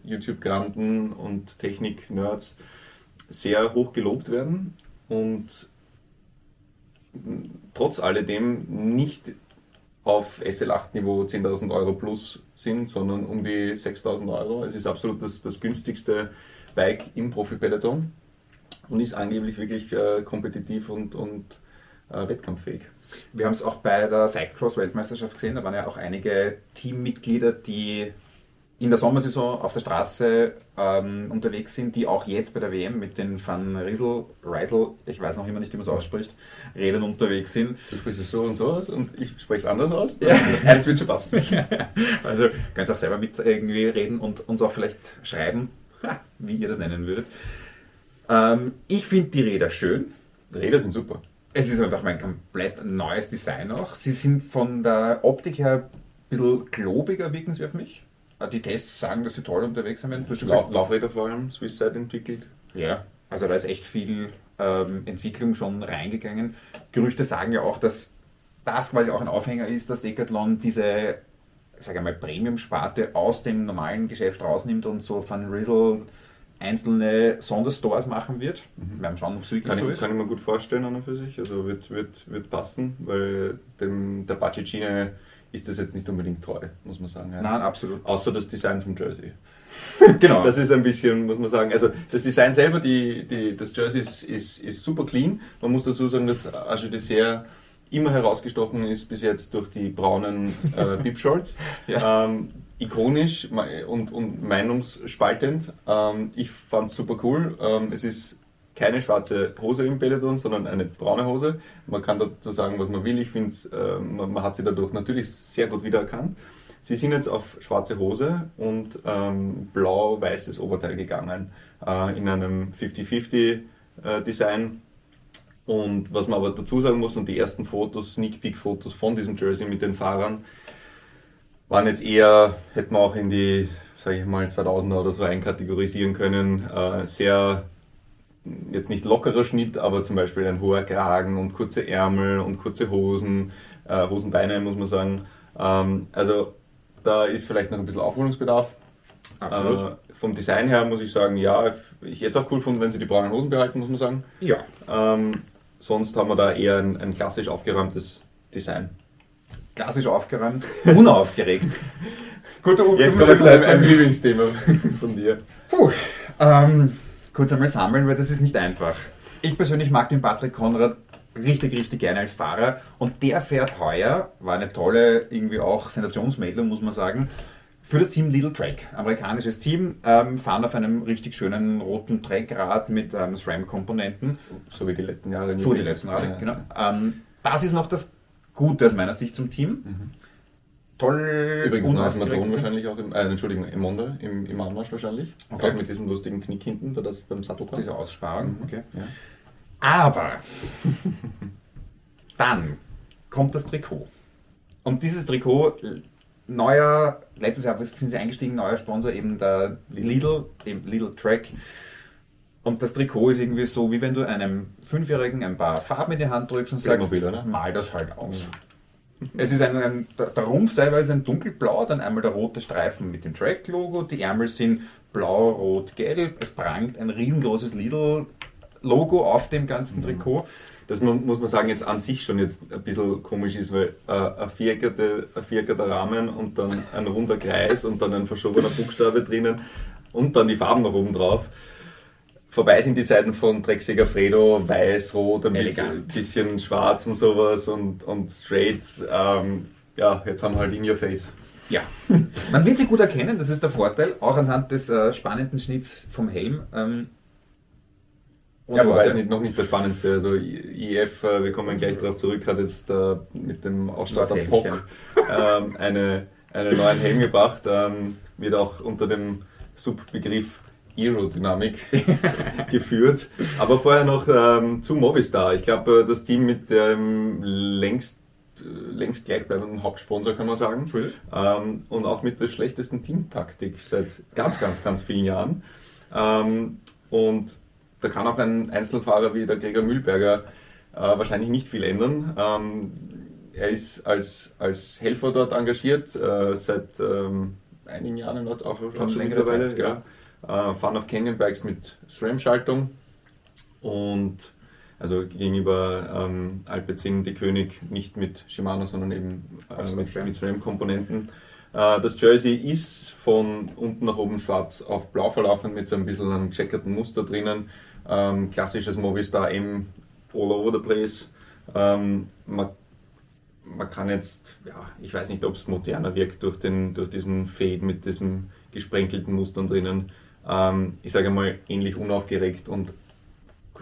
YouTube-Granden und Technik-Nerds sehr hoch gelobt werden. Und trotz alledem nicht auf SL8-Niveau 10.000 Euro plus sind, sondern um die 6.000 Euro. Es ist absolut das, das günstigste Bike im Profi-Peloton und ist angeblich wirklich äh, kompetitiv und, und äh, wettkampffähig. Wir haben es auch bei der Cyclocross-Weltmeisterschaft gesehen. Da waren ja auch einige Teammitglieder, die in der Sommersaison auf der Straße ähm, unterwegs sind, die auch jetzt bei der WM mit den Van Riesel, Riesel, ich weiß noch immer nicht, wie man es ausspricht, Rädern unterwegs sind. Du sprichst es so und so aus und ich spreche es anders aus. Ja. <laughs> Eines wird schon passen. <laughs> Also könnt ihr auch selber mit irgendwie reden und uns auch vielleicht schreiben, <laughs> wie ihr das nennen würdet. Ähm, ich finde die Räder schön. Räder sind super. Es ist einfach mein komplett neues Design auch. Sie sind von der Optik her ein bisschen klobiger, wirken sie auf mich. Äh, Die Tests sagen, dass sie toll unterwegs sind. Du schon gesagt, Laufräder vor allem, Swisside entwickelt. ja, also da ist echt viel ähm, Entwicklung schon reingegangen. Gerüchte sagen ja auch, dass das quasi auch ein Aufhänger ist, dass Decathlon diese, sage ich mal, Premium-Sparte aus dem normalen Geschäft rausnimmt und so Van Riesel einzelne Sonderstores machen wird. Wir werden schauen, ob es wirklich Kann so ich, ist. kann ich mir gut vorstellen an und für sich. Also wird, wird, wird passen, weil dem, der Budget-Schiene ist das jetzt nicht unbedingt treu, muss man sagen. ja. Nein, absolut. Außer das Design vom Jersey. <laughs> Genau. Das ist ein bisschen, muss man sagen. Also das Design selber, die, die, das Jersey ist, ist, ist super clean. Man muss dazu sagen, dass Age Dessert immer herausgestochen ist bis jetzt durch die braunen äh, <laughs> Bib-Shorts. Ja. Ähm, ikonisch und, und meinungsspaltend. Ähm, ich fand es super cool. Ähm, es ist keine schwarze Hose im Peloton, sondern eine braune Hose. Man kann dazu sagen, was man will. Ich finde, ähm, man, man hat sie dadurch natürlich sehr gut wiedererkannt. Sie sind jetzt auf schwarze Hose und ähm, blau-weißes Oberteil gegangen äh, in einem 50-50 äh. Und was man aber dazu sagen muss, und die ersten Fotos, Sneak Peek Fotos von diesem Jersey mit den Fahrern, waren jetzt eher, hätten wir auch in die, sage ich mal, 2000er oder so einkategorisieren können. Äh, sehr, jetzt nicht lockerer Schnitt, aber zum Beispiel ein hoher Kragen und kurze Ärmel und kurze Hosen, äh, Hosenbeine muss man sagen. Ähm, also da ist vielleicht noch ein bisschen Aufholungsbedarf. Absolut. Äh, vom Design her muss ich sagen, ja, ich hätte es auch cool gefunden, wenn sie die braunen Hosen behalten, muss man sagen. Ja. Ähm, sonst haben wir da eher ein, ein klassisch aufgeräumtes Design. Klassisch aufgeräumt, <laughs> unaufgeregt. Guter Jetzt kommen wir zu einem, einem Lieblingsthema von dir. Puh, ähm, kurz einmal sammeln, weil das ist nicht einfach. Ich persönlich mag den Patrick Konrad richtig, richtig gerne als Fahrer und der fährt heuer, war eine tolle, irgendwie auch Sensationsmeldung, muss man sagen, für das Team Little Track. Amerikanisches Team, ähm, fahren auf einem richtig schönen roten Trackrad mit ähm, SRAM-Komponenten. So wie die letzten Jahre. So die letzten Rad, Ja. genau. Ähm, das ist noch das Gute aus meiner Sicht zum Team. Toll. Übrigens neues. Madron wahrscheinlich auch, im, äh, Entschuldigung, im Monde, im, im Anmarsch wahrscheinlich. Okay. Auch mit diesem lustigen Knick hinten, da das beim Sattel Diese Aussparung, okay. Ja. Aber <laughs> dann kommt das Trikot. Und dieses Trikot, neuer, letztes Jahr sind sie eingestiegen, neuer Sponsor eben der Lidl, eben Lidl Track. Und das Trikot ist irgendwie so, wie wenn du einem Fünfjährigen ein paar Farben in die Hand drückst und sagst, mal das halt aus. Es ist ein, ein, der Rumpf ist ein dunkelblau, dann einmal der rote Streifen mit dem Track-Logo, die Ärmel sind blau, rot, gelb, es prangt ein riesengroßes Lidl Logo auf dem ganzen Trikot. Das muss man sagen, jetzt an sich schon jetzt ein bisschen komisch ist, weil äh, ein, vierkelte, ein vierketer Rahmen und dann ein runder Kreis und dann ein verschobener Buchstabe drinnen und dann die Farben noch oben drauf. Vorbei sind die Seiten von Drecksäger Fredo, weiß, rot, ein bisschen, bisschen, schwarz und sowas und, und straight. Ähm, ja, jetzt haben wir halt in your face. Ja, <laughs> man wird sie gut erkennen, das ist der Vorteil, auch anhand des äh, spannenden Schnitts vom Helm. Ähm, ja, wobei es nicht, noch nicht das Spannendste. Also IF, äh, wir kommen gleich darauf zurück, hat jetzt äh, mit dem Ausstatter POC ähm, eine, einen neuen Helm gebracht. Ähm, wird auch unter dem Subbegriff Aerodynamik <laughs> geführt. Aber vorher noch ähm, zu Movistar. Ich glaube, äh, das Team mit dem längst längst gleichbleibenden Hauptsponsor, kann man sagen. Ähm, und auch mit der schlechtesten Teamtaktik seit ganz, ganz, ganz vielen Jahren. Ähm, und da kann auch ein Einzelfahrer wie der Gregor Mühlberger äh, wahrscheinlich nicht viel ändern. Ähm, er ist als, als Helfer dort engagiert, äh, seit ähm, einigen Jahren dort auch schon, schon mittlerweile. Zeit, ja. Äh, Fun of Canyon Bikes mit SRAM-Schaltung und also gegenüber ähm, Alpecin die König nicht mit Shimano, sondern eben äh, mit, mit SRAM-Komponenten. Äh, das Jersey ist von unten nach oben schwarz auf blau verlaufen mit so ein bisschen einem gecheckerten Muster drinnen. Ähm, klassisches Movistar M all over the place. Ähm, man, man kann jetzt, ja, ich weiß nicht, ob es moderner wirkt durch, den, durch diesen Fade mit diesen gesprenkelten Mustern drinnen. Ähm, ich sage mal, ähnlich unaufgeregt und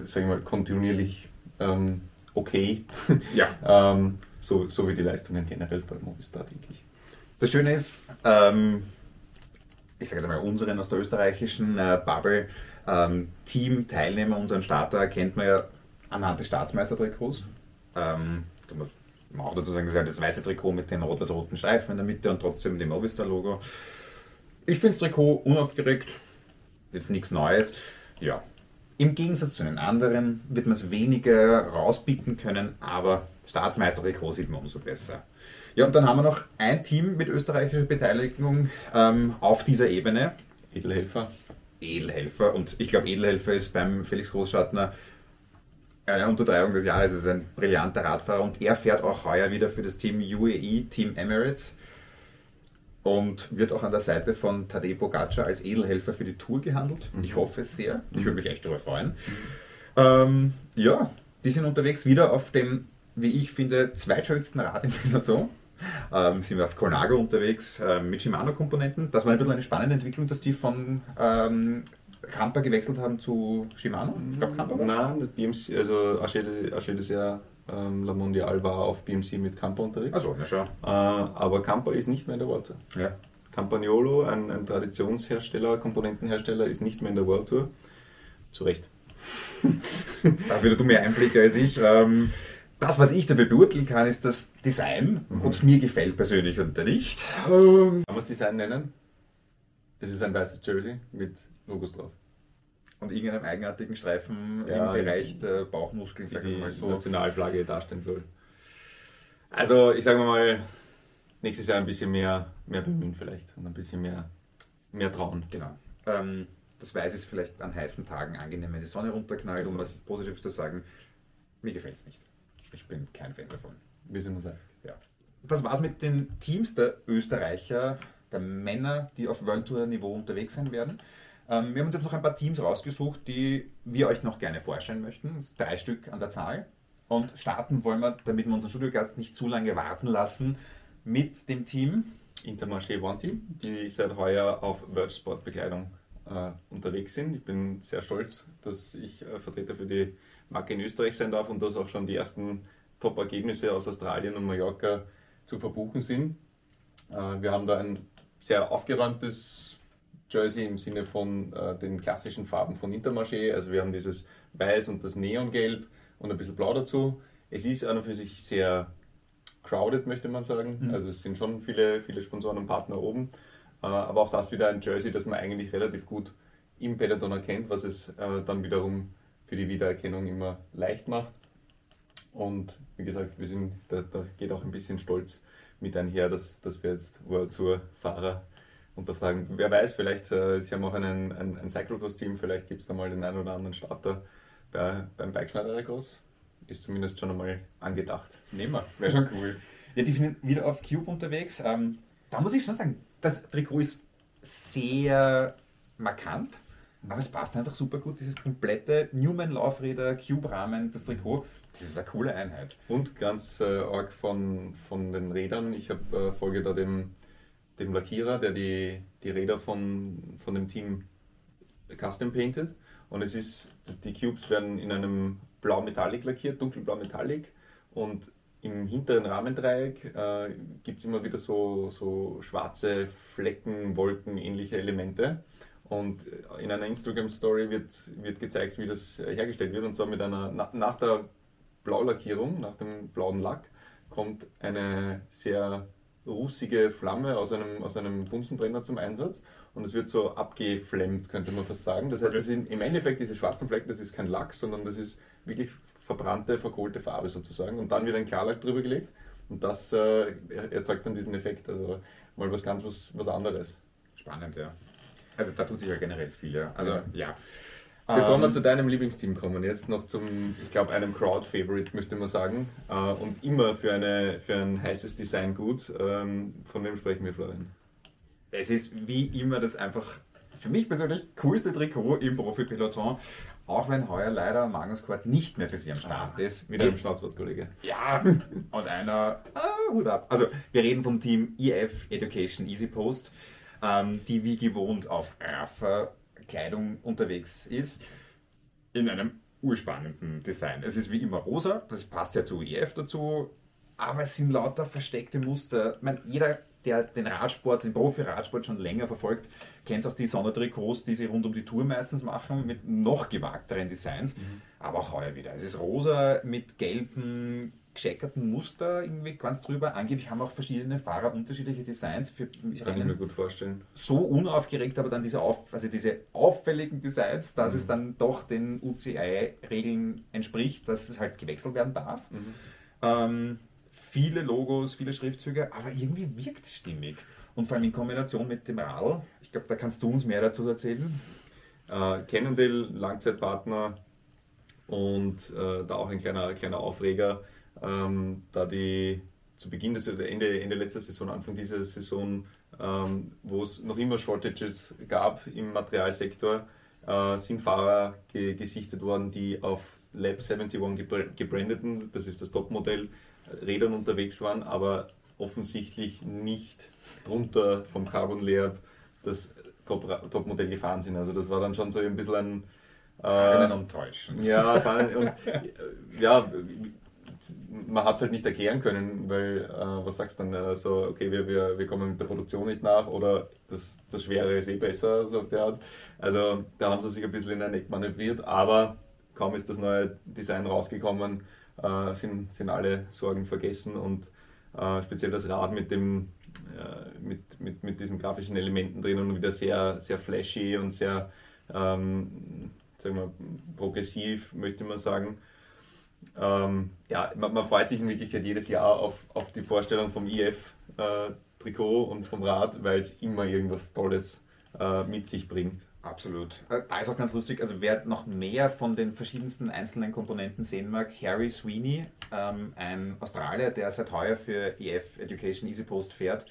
sage mal, kontinuierlich ähm, okay. Ja. <laughs> Ähm, so, so wie die Leistungen generell bei Movistar, denke ich. Das Schöne ist, ähm, ich sage jetzt einmal, unseren aus der österreichischen äh, Bubble ähm, Team, Teilnehmer, unseren Starter kennt man ja anhand des Staatsmeistertrikots. Ähm, man muss auch dazu sagen, das ist ja das weiße Trikot mit den rot-weiß-roten Streifen in der Mitte und trotzdem dem Movistar-Logo. Ich finde das Trikot unaufgeregt, jetzt nichts Neues. Ja, im Gegensatz zu den anderen wird man es weniger rauspicken können, aber Staatsmeister-Trikot sieht man umso besser. Ja, und dann haben wir noch ein Team mit österreichischer Beteiligung ähm, auf dieser Ebene. Edelhelfer. Edelhelfer. Und ich glaube, Edelhelfer ist beim Felix Großschattner eine Untertreibung des Jahres. Er ist ein brillanter Radfahrer und er fährt auch heuer wieder für das Team UAE, Team Emirates. Und wird auch an der Seite von Tadej Pogacar als Edelhelfer für die Tour gehandelt. Mhm. Ich hoffe es sehr. Ich würde mich echt darüber freuen. Mhm. Ähm, ja, die sind unterwegs wieder auf dem, wie ich finde, zweitschönsten Rad im Peloton ähm, sind wir auf Colnago unterwegs äh, mit Shimano-Komponenten. Das war ein bisschen eine spannende Entwicklung, dass die von ähm, Kampa gewechselt haben zu Shimano. Ich glaube Kampa Nein, BMC, also Arche des Jahr ähm, La Mondial war auf BMC mit Kampa unterwegs. Also, na schon. Äh, aber Kampa ist nicht mehr in der World Tour. Ja. Campagnolo, ein, ein Traditionshersteller, Komponentenhersteller, ist nicht mehr in der World Tour. Zu Recht. <laughs> Dafür du mehr Einblicke als ich. Ähm, das, was ich dafür beurteilen kann, ist das Design, mhm. ob es mir gefällt persönlich oder nicht. Ähm, kann man das Design nennen? Es ist ein weißes Jersey mit Logos drauf. Und irgendeinem eigenartigen Streifen ja, im Bereich der Bauchmuskeln, die die mal so. Nationalflagge darstellen soll. Also, ich sage mal, nächstes Jahr ein bisschen mehr, mehr bemühen vielleicht und ein bisschen mehr, mehr trauen. Genau. Ähm, das Weiß ist vielleicht an heißen Tagen angenehm, wenn die Sonne runterknallt, um was Positives zu sagen. Mir gefällt es nicht. Ich bin kein Fan davon. Wir sind uns einig. Ja. Das war's mit den Teams der Österreicher, der Männer, die auf World Tour Niveau unterwegs sein werden. Ähm, wir haben uns jetzt noch ein paar Teams rausgesucht, die wir euch noch gerne vorstellen möchten. Drei Stück an der Zahl. Und starten wollen wir, damit wir unseren Studiogast nicht zu lange warten lassen, mit dem Team Intermarché One Team, die seit heuer auf World Sport Bekleidung äh, unterwegs sind. Ich bin sehr stolz, dass ich äh, Vertreter für die Marke in Österreich sein darf und dass auch schon die ersten Top-Ergebnisse aus Australien und Mallorca zu verbuchen sind. Äh, wir haben da ein sehr aufgeräumtes Jersey im Sinne von äh, den klassischen Farben von Intermarché. Also wir haben dieses Weiß und das Neongelb und ein bisschen Blau dazu. Es ist an und für sich sehr crowded, möchte man sagen. Mhm. Also es sind schon viele, viele Sponsoren und Partner oben. Äh, aber auch das wieder ein Jersey, das man eigentlich relativ gut im Peloton erkennt, was es dann wiederum für die Wiedererkennung immer leicht macht. Und wie gesagt, wir sind, da, da geht auch ein bisschen Stolz mit einher, dass, dass wir jetzt World Tour Fahrer unterfragen. Wer weiß, vielleicht, äh, Sie haben auch einen, ein, ein Cyclocross-Team, vielleicht gibt es da mal den einen oder anderen Starter bei, beim Bikeschneider groß. Ist zumindest schon einmal angedacht. Nehmen wir, wäre schon cool. Ja, die sind wieder auf Cube unterwegs. Ähm, da muss ich schon sagen, das Trikot ist sehr markant, aber es passt einfach super gut. Dieses komplette Newman-Laufräder, Cube-Rahmen, das Trikot, das ist eine coole Einheit. Und ganz äh, arg von, von den Rädern. Ich habe äh, folge da dem, dem Lackierer, der die, die Räder von, von dem Team custom painted. Und es ist, die Cubes werden in einem blau Metallic lackiert, dunkelblau Metallic. Und im hinteren Rahmendreieck äh, gibt es immer wieder so, so schwarze Flecken, Wolken, ähnliche Elemente. Und in einer Instagram-Story wird, wird gezeigt, wie das hergestellt wird. Und zwar mit einer, nach der Blaulackierung, nach dem blauen Lack, kommt eine sehr rußige Flamme aus einem, aus einem Bunsenbrenner zum Einsatz und es wird so abgeflemmt, könnte man fast sagen. Das heißt, das sind, im Endeffekt diese schwarzen Flecken, das ist kein Lack, sondern das ist wirklich verbrannte, verkohlte Farbe sozusagen. Und dann wird ein Klarlack drüber gelegt und das äh, erzeugt dann diesen Effekt. Also mal was ganz was, was anderes. Spannend, ja. Also da tut sich ja generell viel, ja. Also ja. ja. Bevor ähm, wir zu deinem Lieblingsteam kommen, jetzt noch zum, ich glaube, einem Crowd-Favorite, möchte man sagen. Äh, und immer für, eine, für ein heißes Design gut. Ähm, von wem sprechen wir, Florian? Es ist wie immer das einfach für mich persönlich coolste Trikot im Profi-Peloton. Auch wenn heuer leider Magnus Kort nicht mehr für sie am Start ah, ist. Mit einem Schnauzwortkollege. Ja, und einer, ah, Hut ab. Also, wir reden vom Team EF Education Easy Post, ähm, die wie gewohnt auf Rafa Kleidung unterwegs ist, in einem urspannenden Design. Es ist wie immer rosa, das passt ja zu EF dazu, aber es sind lauter versteckte Muster. Ich meine, jeder, der den Radsport, den Profi-Radsport schon länger verfolgt, kennt auch die Sondertrikots, die sie rund um die Tour meistens machen, mit noch gewagteren Designs. Mhm. Aber auch heuer wieder. Es ist rosa mit gelben gescheckerten Muster irgendwie ganz drüber. Angeblich haben auch verschiedene Fahrer unterschiedliche Designs für ich Kann ich mir gut vorstellen. So unaufgeregt, aber dann diese, auf, also diese auffälligen Designs, dass mhm. es dann doch den UCI-Regeln entspricht, dass es halt gewechselt werden darf. Mhm. Ähm, viele Logos, viele Schriftzüge, aber irgendwie wirkt es stimmig. Und vor allem in Kombination mit dem Radl. Ich glaube, da kannst du uns mehr dazu erzählen. Äh, Cannondale, Langzeitpartner und äh, da auch ein kleiner, kleiner Aufreger ähm, da die zu Beginn des Ende, Ende letzter Saison, Anfang dieser Saison, ähm, wo es noch immer Shortages gab im Materialsektor, äh, sind Fahrer ge gesichtet worden, die auf Lab 71 gebrandeten, das ist das Topmodell, Rädern unterwegs waren, aber offensichtlich nicht drunter vom Carbon Lab das Topmodell Top gefahren sind. Also das war dann schon so ein bisschen ein äh, enttäuschen. Ja, und, <laughs> ja, man hat es halt nicht erklären können, weil äh, was sagst du dann äh, so, okay, wir, wir, wir kommen mit der Produktion nicht nach oder das, das Schwere ist eh besser, so auf der Art. Also da haben sie sich ein bisschen in ein Eck manövriert, aber kaum ist das neue Design rausgekommen, äh, sind, sind alle Sorgen vergessen und äh, speziell das Rad mit dem äh, mit, mit, mit diesen grafischen Elementen drin und wieder sehr, sehr flashy und sehr ähm, sagen wir, progressiv, möchte man sagen ähm, ja, man, man, freut sich in Wirklichkeit jedes Jahr auf, auf die Vorstellung vom IF-Trikot äh, und vom Rad, weil es immer irgendwas Tolles äh, mit sich bringt. Absolut. Äh, da ist auch ganz lustig, also wer noch mehr von den verschiedensten einzelnen Komponenten sehen mag, Harry Sweeney, ähm, ein Australier, der seit heuer für EF Education Easy Post fährt,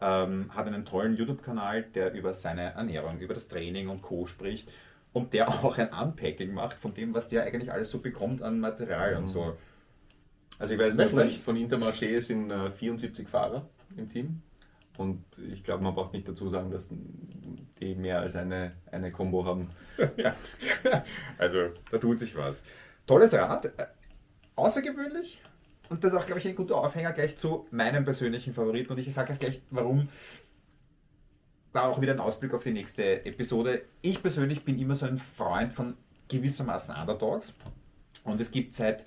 ähm, hat einen tollen YouTube-Kanal, der über seine Ernährung, über das Training und Co. spricht und der <laughs> auch ein Unpacking macht von dem, was der eigentlich alles so bekommt an Material mhm. und so. Also ich weiß nicht, von, von Intermarché sind äh, 74 Fahrer im Team und ich glaube, man braucht nicht dazu sagen, dass die mehr als eine, eine Combo haben. <laughs> ja. Also da tut sich was. Tolles Rad, äh, außergewöhnlich und das ist auch, glaube ich, ein guter Aufhänger gleich zu meinem persönlichen Favoriten und ich sage auch gleich, warum war auch wieder ein Ausblick auf die nächste Episode. Ich persönlich bin immer so ein Freund von gewissermaßen Underdogs. Und es gibt seit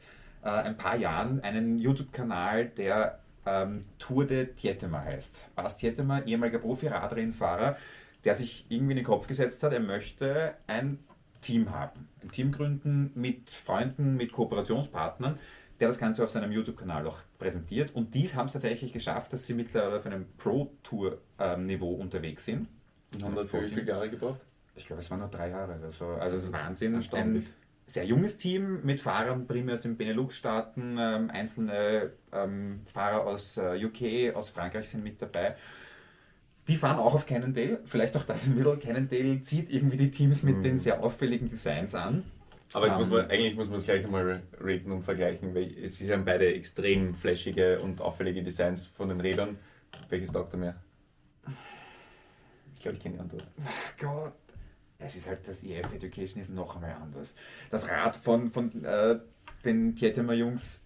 äh, ein paar Jahren einen YouTube-Kanal, der ähm, Tour de Tietema heißt. Bas Tietema, ehemaliger Profi-Radrennfahrer, der sich irgendwie in den Kopf gesetzt hat, er möchte ein Team haben. Ein Team gründen mit Freunden, mit Kooperationspartnern, der das Ganze auf seinem YouTube-Kanal auch präsentiert. Und dies haben es tatsächlich geschafft, dass sie mittlerweile auf einem Pro-Tour-Niveau unterwegs sind. Und haben dafür wie viele Jahre gebraucht? Ich glaube, es waren noch drei Jahre oder so. Also es ist Wahnsinn. Erstaunlich. Ein sehr junges Team mit Fahrern primär aus den Benelux-Staaten, ähm, einzelne ähm, Fahrer aus äh, UK, aus Frankreich sind mit dabei. Die fahren auch auf Cannondale, vielleicht auch das ein bisschen. Cannondale zieht irgendwie die Teams mit mhm. den sehr auffälligen Designs an. Aber jetzt muss man, eigentlich muss man es gleich einmal raten und vergleichen, weil es sind beide extrem flashige und auffällige Designs von den Rädern. Welches taugt er mehr? Ich glaube, ich kenne die Antwort. Ach Gott. Es ist halt, das EF Education ist noch einmal anders. Das Rad von, von äh, den Tietemer Jungs,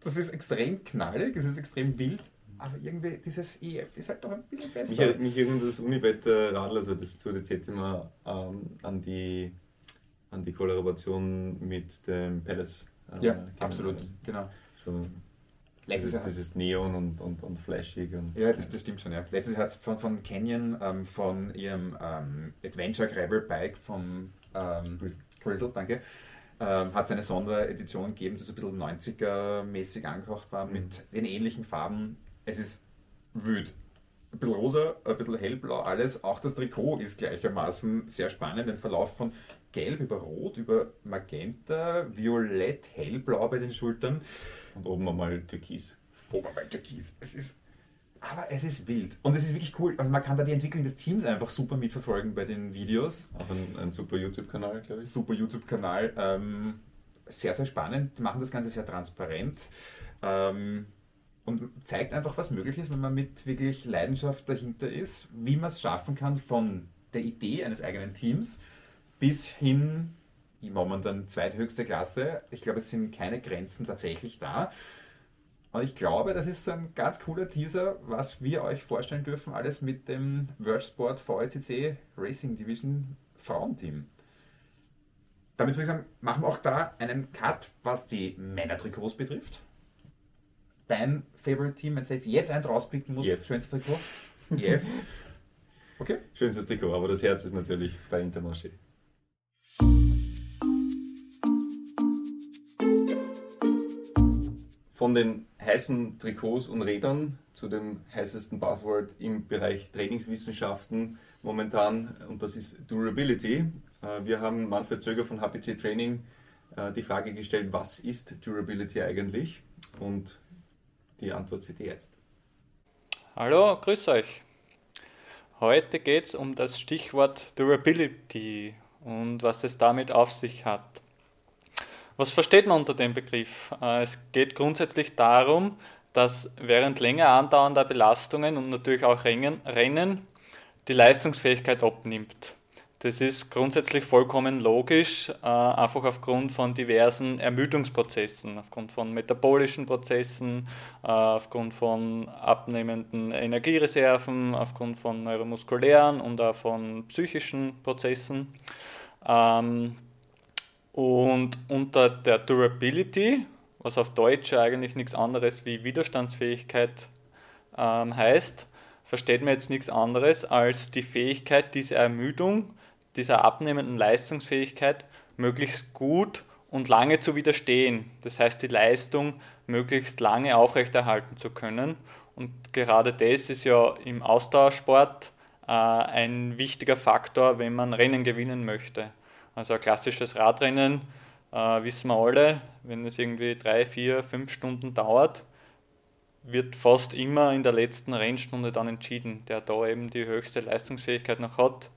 das ist extrem knallig, es ist extrem wild, aber irgendwie dieses EF ist halt doch ein bisschen besser. Mich, mich erinnert das Unibet-Radl, also das Tour de Tietemer, ähm, an, die, an die Kollaboration mit dem Palace. Äh, ja, absolut, genau. So Letztes das, ist, das ist Neon und, und, und flashig. Und, ja, das, das stimmt schon. Ja. Letztes Jahr hat es von, von Canyon, ähm, von ihrem ähm, Adventure Gravel Bike vom ähm, Grizzle, danke, ähm, hat es eine Sonderedition gegeben, die so ein bisschen 90er-mäßig angehaucht war, mhm. mit den ähnlichen Farben. Es ist wüt. Ein bisschen rosa, ein bisschen hellblau, alles. Auch das Trikot ist gleichermaßen sehr spannend. Den Verlauf von Gelb über Rot, über Magenta, Violett, Hellblau bei den Schultern. Und oben einmal Türkis. Oben einmal Türkis. Es ist, aber es ist wild. Und es ist wirklich cool. Also man kann da die Entwicklung des Teams einfach super mitverfolgen bei den Videos. Auch ein, ein super YouTube-Kanal, glaube ich. Super YouTube-Kanal. Ähm, sehr, sehr spannend. Die machen das Ganze sehr transparent. Ähm, und zeigt einfach, was möglich ist, wenn man mit wirklich Leidenschaft dahinter ist, wie man es schaffen kann von der Idee eines eigenen Teams bis hin momentan zweithöchste Klasse. Ich glaube, es sind keine Grenzen tatsächlich da. Und ich glaube, das ist so ein ganz cooler Teaser, was wir euch vorstellen dürfen, alles mit dem World Sport VLCC Racing Division Frauenteam. Damit würde ich sagen, machen wir auch da einen Cut, was die Männertrikots betrifft. Dein Favorite Team, wenn du jetzt eins rauspicken musst, yep. schönstes Trikot. Yep. <laughs> Okay. Schönstes Trikot, aber das Herz ist natürlich bei Intermarché. Von den heißen Trikots und Rädern zu dem heißesten Buzzword im Bereich Trainingswissenschaften momentan und das ist Durability. Äh, wir haben Manfred Zöger von HPC Training äh, die Frage gestellt, was ist Durability eigentlich? Und die Antwort seht ihr jetzt. Hallo, grüß euch. Heute geht es um das Stichwort Durability und was es damit auf sich hat. Was versteht man unter dem Begriff? Äh, es geht grundsätzlich darum, dass während länger andauernder Belastungen und natürlich auch Rennen die Leistungsfähigkeit abnimmt. Das ist grundsätzlich vollkommen logisch, äh, einfach aufgrund von diversen Ermüdungsprozessen, aufgrund von metabolischen Prozessen, äh, aufgrund von abnehmenden Energiereserven, aufgrund von neuromuskulären und auch von psychischen Prozessen. Ähm, und unter der Durability, was auf Deutsch eigentlich nichts anderes wie Widerstandsfähigkeit ähm, heißt, versteht man jetzt nichts anderes als die Fähigkeit, diese Ermüdung, dieser abnehmenden Leistungsfähigkeit möglichst gut und lange zu widerstehen. Das heißt, die Leistung möglichst lange aufrechterhalten zu können. Und gerade das ist ja im Ausdauersport äh, ein wichtiger Faktor, wenn man Rennen gewinnen möchte. Also ein klassisches Radrennen äh, wissen wir alle, wenn es irgendwie drei, vier, fünf Stunden dauert, wird fast immer in der letzten Rennstunde dann entschieden. Der da eben die höchste Leistungsfähigkeit noch hat,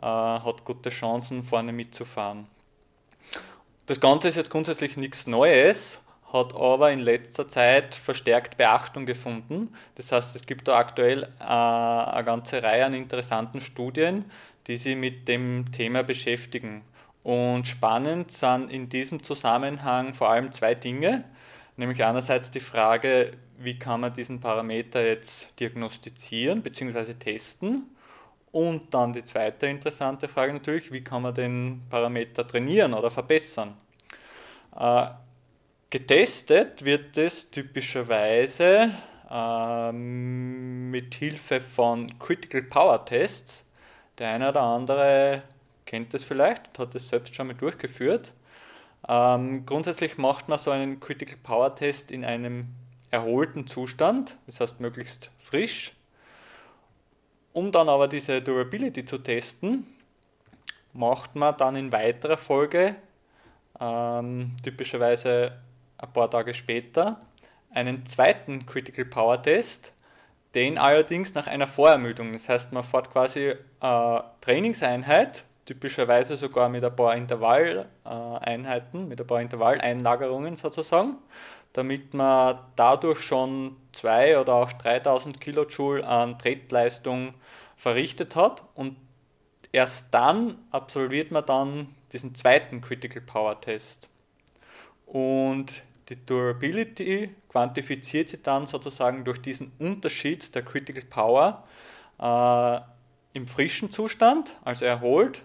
äh, hat gute Chancen, vorne mitzufahren. Das Ganze ist jetzt grundsätzlich nichts Neues, hat aber in letzter Zeit verstärkt Beachtung gefunden. Das heißt, es gibt da aktuell äh, eine ganze Reihe an interessanten Studien, die sich mit dem Thema beschäftigen. Und spannend sind in diesem Zusammenhang vor allem zwei Dinge, nämlich einerseits die Frage, wie kann man diesen Parameter jetzt diagnostizieren bzw. testen und dann die zweite interessante Frage natürlich, wie kann man den Parameter trainieren oder verbessern. Äh, getestet wird es typischerweise äh, mit Hilfe von Critical Power Tests. Der eine oder andere kennt das vielleicht, hat es selbst schon mal durchgeführt. Ähm, grundsätzlich macht man so einen Critical Power Test in einem erholten Zustand, das heißt möglichst frisch. Um dann aber diese Durability zu testen, macht man dann in weiterer Folge ähm, typischerweise ein paar Tage später, einen zweiten Critical Power Test, den allerdings nach einer Vorermüdung. Das heißt, man fährt quasi eine Trainingseinheit, typischerweise sogar mit ein paar Intervalleinheiten, mit ein paar Intervalleinlagerungen sozusagen, damit man dadurch schon 2 oder auch 3000 Kilojoule an Tretleistung verrichtet hat und erst dann absolviert man dann diesen zweiten Critical Power Test. Und die Durability quantifiziert sie dann sozusagen durch diesen Unterschied der Critical Power äh, im frischen Zustand, also erholt,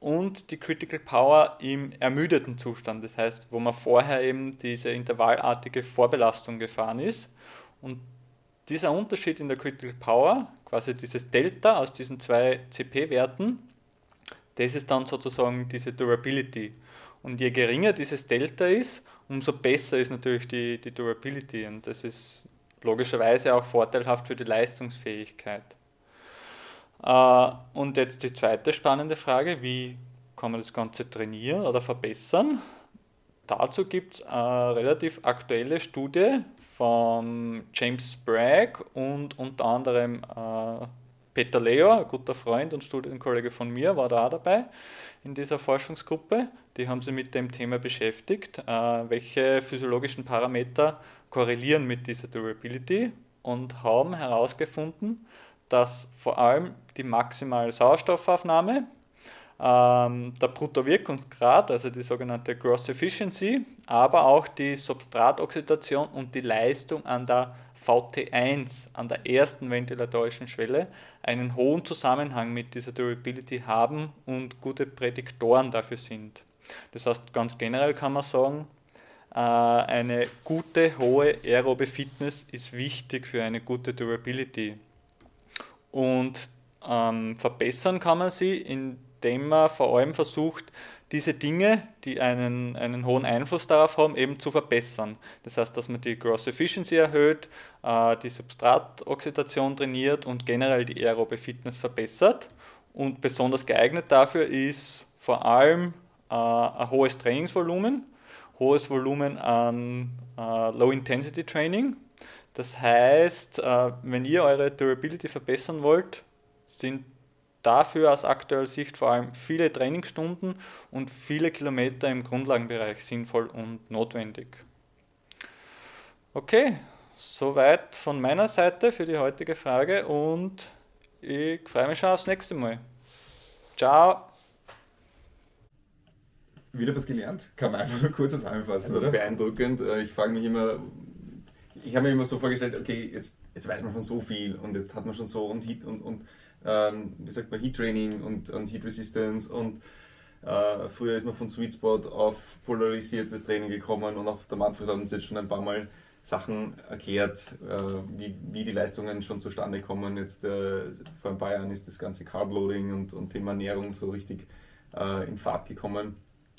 und die Critical Power im ermüdeten Zustand, das heißt, wo man vorher eben diese intervallartige Vorbelastung gefahren ist. Und dieser Unterschied in der Critical Power, quasi dieses Delta aus diesen zwei CP-Werten, das ist dann sozusagen diese Durability. Und je geringer dieses Delta ist, umso besser ist natürlich die, die Durability und das ist logischerweise auch vorteilhaft für die Leistungsfähigkeit. Äh, und jetzt die zweite spannende Frage, wie kann man das Ganze trainieren oder verbessern? Dazu gibt es eine relativ aktuelle Studie von James Sprague und unter anderem äh, Peter Leo, ein guter Freund und Studienkollege von mir, war da auch dabei in dieser Forschungsgruppe. Die haben sich mit dem Thema beschäftigt, äh, welche physiologischen Parameter korrelieren mit dieser Durability und haben herausgefunden, dass vor allem die maximale Sauerstoffaufnahme, ähm, der Bruttowirkungsgrad, also die sogenannte Gross Efficiency, aber auch die Substratoxidation und die Leistung an der VT1 an der ersten ventilatorischen Schwelle einen hohen Zusammenhang mit dieser Durability haben und gute Prädiktoren dafür sind. Das heißt, ganz generell kann man sagen, äh, eine gute, hohe aerobe Fitness ist wichtig für eine gute Durability. Und ähm, verbessern kann man sie, indem man vor allem versucht, diese Dinge, die einen, einen hohen Einfluss darauf haben, eben zu verbessern. Das heißt, dass man die Gross Efficiency erhöht, äh, die Substratoxidation trainiert und generell die aerobe Fitness verbessert. Und besonders geeignet dafür ist vor allem äh, ein hohes Trainingsvolumen, hohes Volumen an äh, Low-Intensity-Training. Das heißt, wenn ihr eure Durability verbessern wollt, sind dafür aus aktueller Sicht vor allem viele Trainingsstunden und viele Kilometer im Grundlagenbereich sinnvoll und notwendig. Okay, soweit von meiner Seite für die heutige Frage und ich freue mich schon aufs nächste Mal. Ciao! Wieder was gelernt? Kann man einfach nur kurz zusammenfassen, also oder? Beeindruckend. Äh, ich frage mich immer, ich habe mir immer so vorgestellt, okay, jetzt, jetzt weiß man schon so viel und jetzt hat man schon so und Hit und, und ähm, wie sagt man, Heat Training und, und Heat Resistance und äh, früher ist man von Sweet Spot auf polarisiertes Training gekommen und auch der Manfred hat uns jetzt schon ein paar Mal Sachen erklärt, äh, wie, wie die Leistungen schon zustande kommen. Jetzt äh, vor ein paar Jahren ist das ganze Carb Loading und, und Thema Ernährung so richtig äh, in Fahrt gekommen.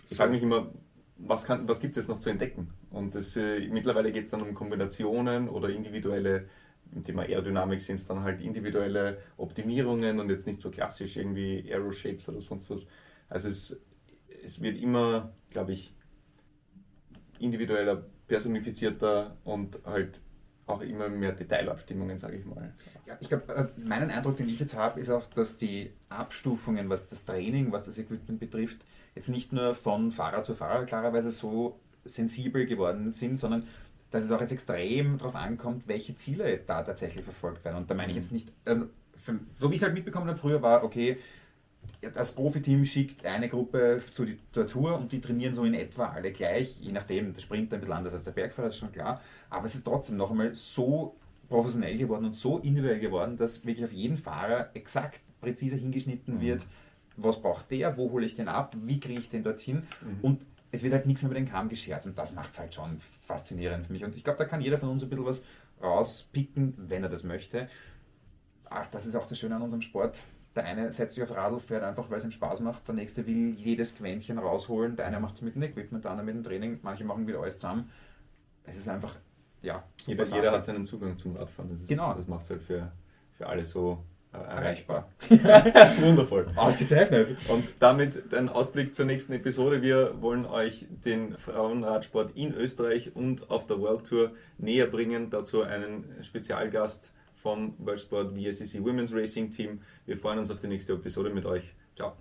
Ich frage mich immer, was, was gibt es jetzt noch zu entdecken? Und das, äh, mittlerweile geht es dann um Kombinationen oder individuelle im Thema Aerodynamik sind es dann halt individuelle Optimierungen und jetzt nicht so klassisch irgendwie Aero-Shapes oder sonst was. Also es, es wird immer, glaube ich, individueller, personifizierter und halt auch immer mehr Detailabstimmungen, sage ich mal. Ja, ich glaube, also meinen Eindruck, den ich jetzt habe, ist auch, dass die Abstufungen, was das Training, was das Equipment betrifft, jetzt nicht nur von Fahrer zu Fahrer klarerweise so sensibel geworden sind, sondern dass es auch jetzt extrem darauf ankommt, welche Ziele da tatsächlich verfolgt werden. Und da meine ich jetzt nicht, ähm, für, so wie ich es halt mitbekommen habe, früher war, okay, das Profiteam schickt eine Gruppe zu der Tour und die trainieren so in etwa alle gleich, je nachdem, der Sprinter ein bisschen anders als der Bergfahrer, das ist schon klar. Aber es ist trotzdem noch einmal so professionell geworden und so individuell geworden, dass wirklich auf jeden Fahrer exakt präzise hingeschnitten mhm. wird, was braucht der, wo hole ich den ab, wie kriege ich den dorthin. Mhm. Und es wird halt nichts mehr über den Kamm geschert und das macht es halt schon faszinierend für mich. Und ich glaube, da kann jeder von uns ein bisschen was rauspicken, wenn er das möchte. Ach, das ist auch das Schöne an unserem Sport. Der eine setzt sich auf Radl, fährt einfach, weil es ihm Spaß macht. Der nächste will jedes Quäntchen rausholen. Der eine macht es mit dem Equipment, der andere mit dem Training. Manche machen wieder alles zusammen. Es ist einfach, ja. Jeder, jeder, hat seinen Zugang zum Radfahren. Das ist, genau. Das macht es halt für, für alle so erreichbar. <laughs> Wundervoll. Ausgezeichnet. Und damit ein Ausblick zur nächsten Episode. Wir wollen euch den Frauenradsport in Österreich und auf der World Tour näher bringen. Dazu einen Spezialgast vom World Sport VSCC Women's Racing Team. Wir freuen uns auf die nächste Episode mit euch. Ciao.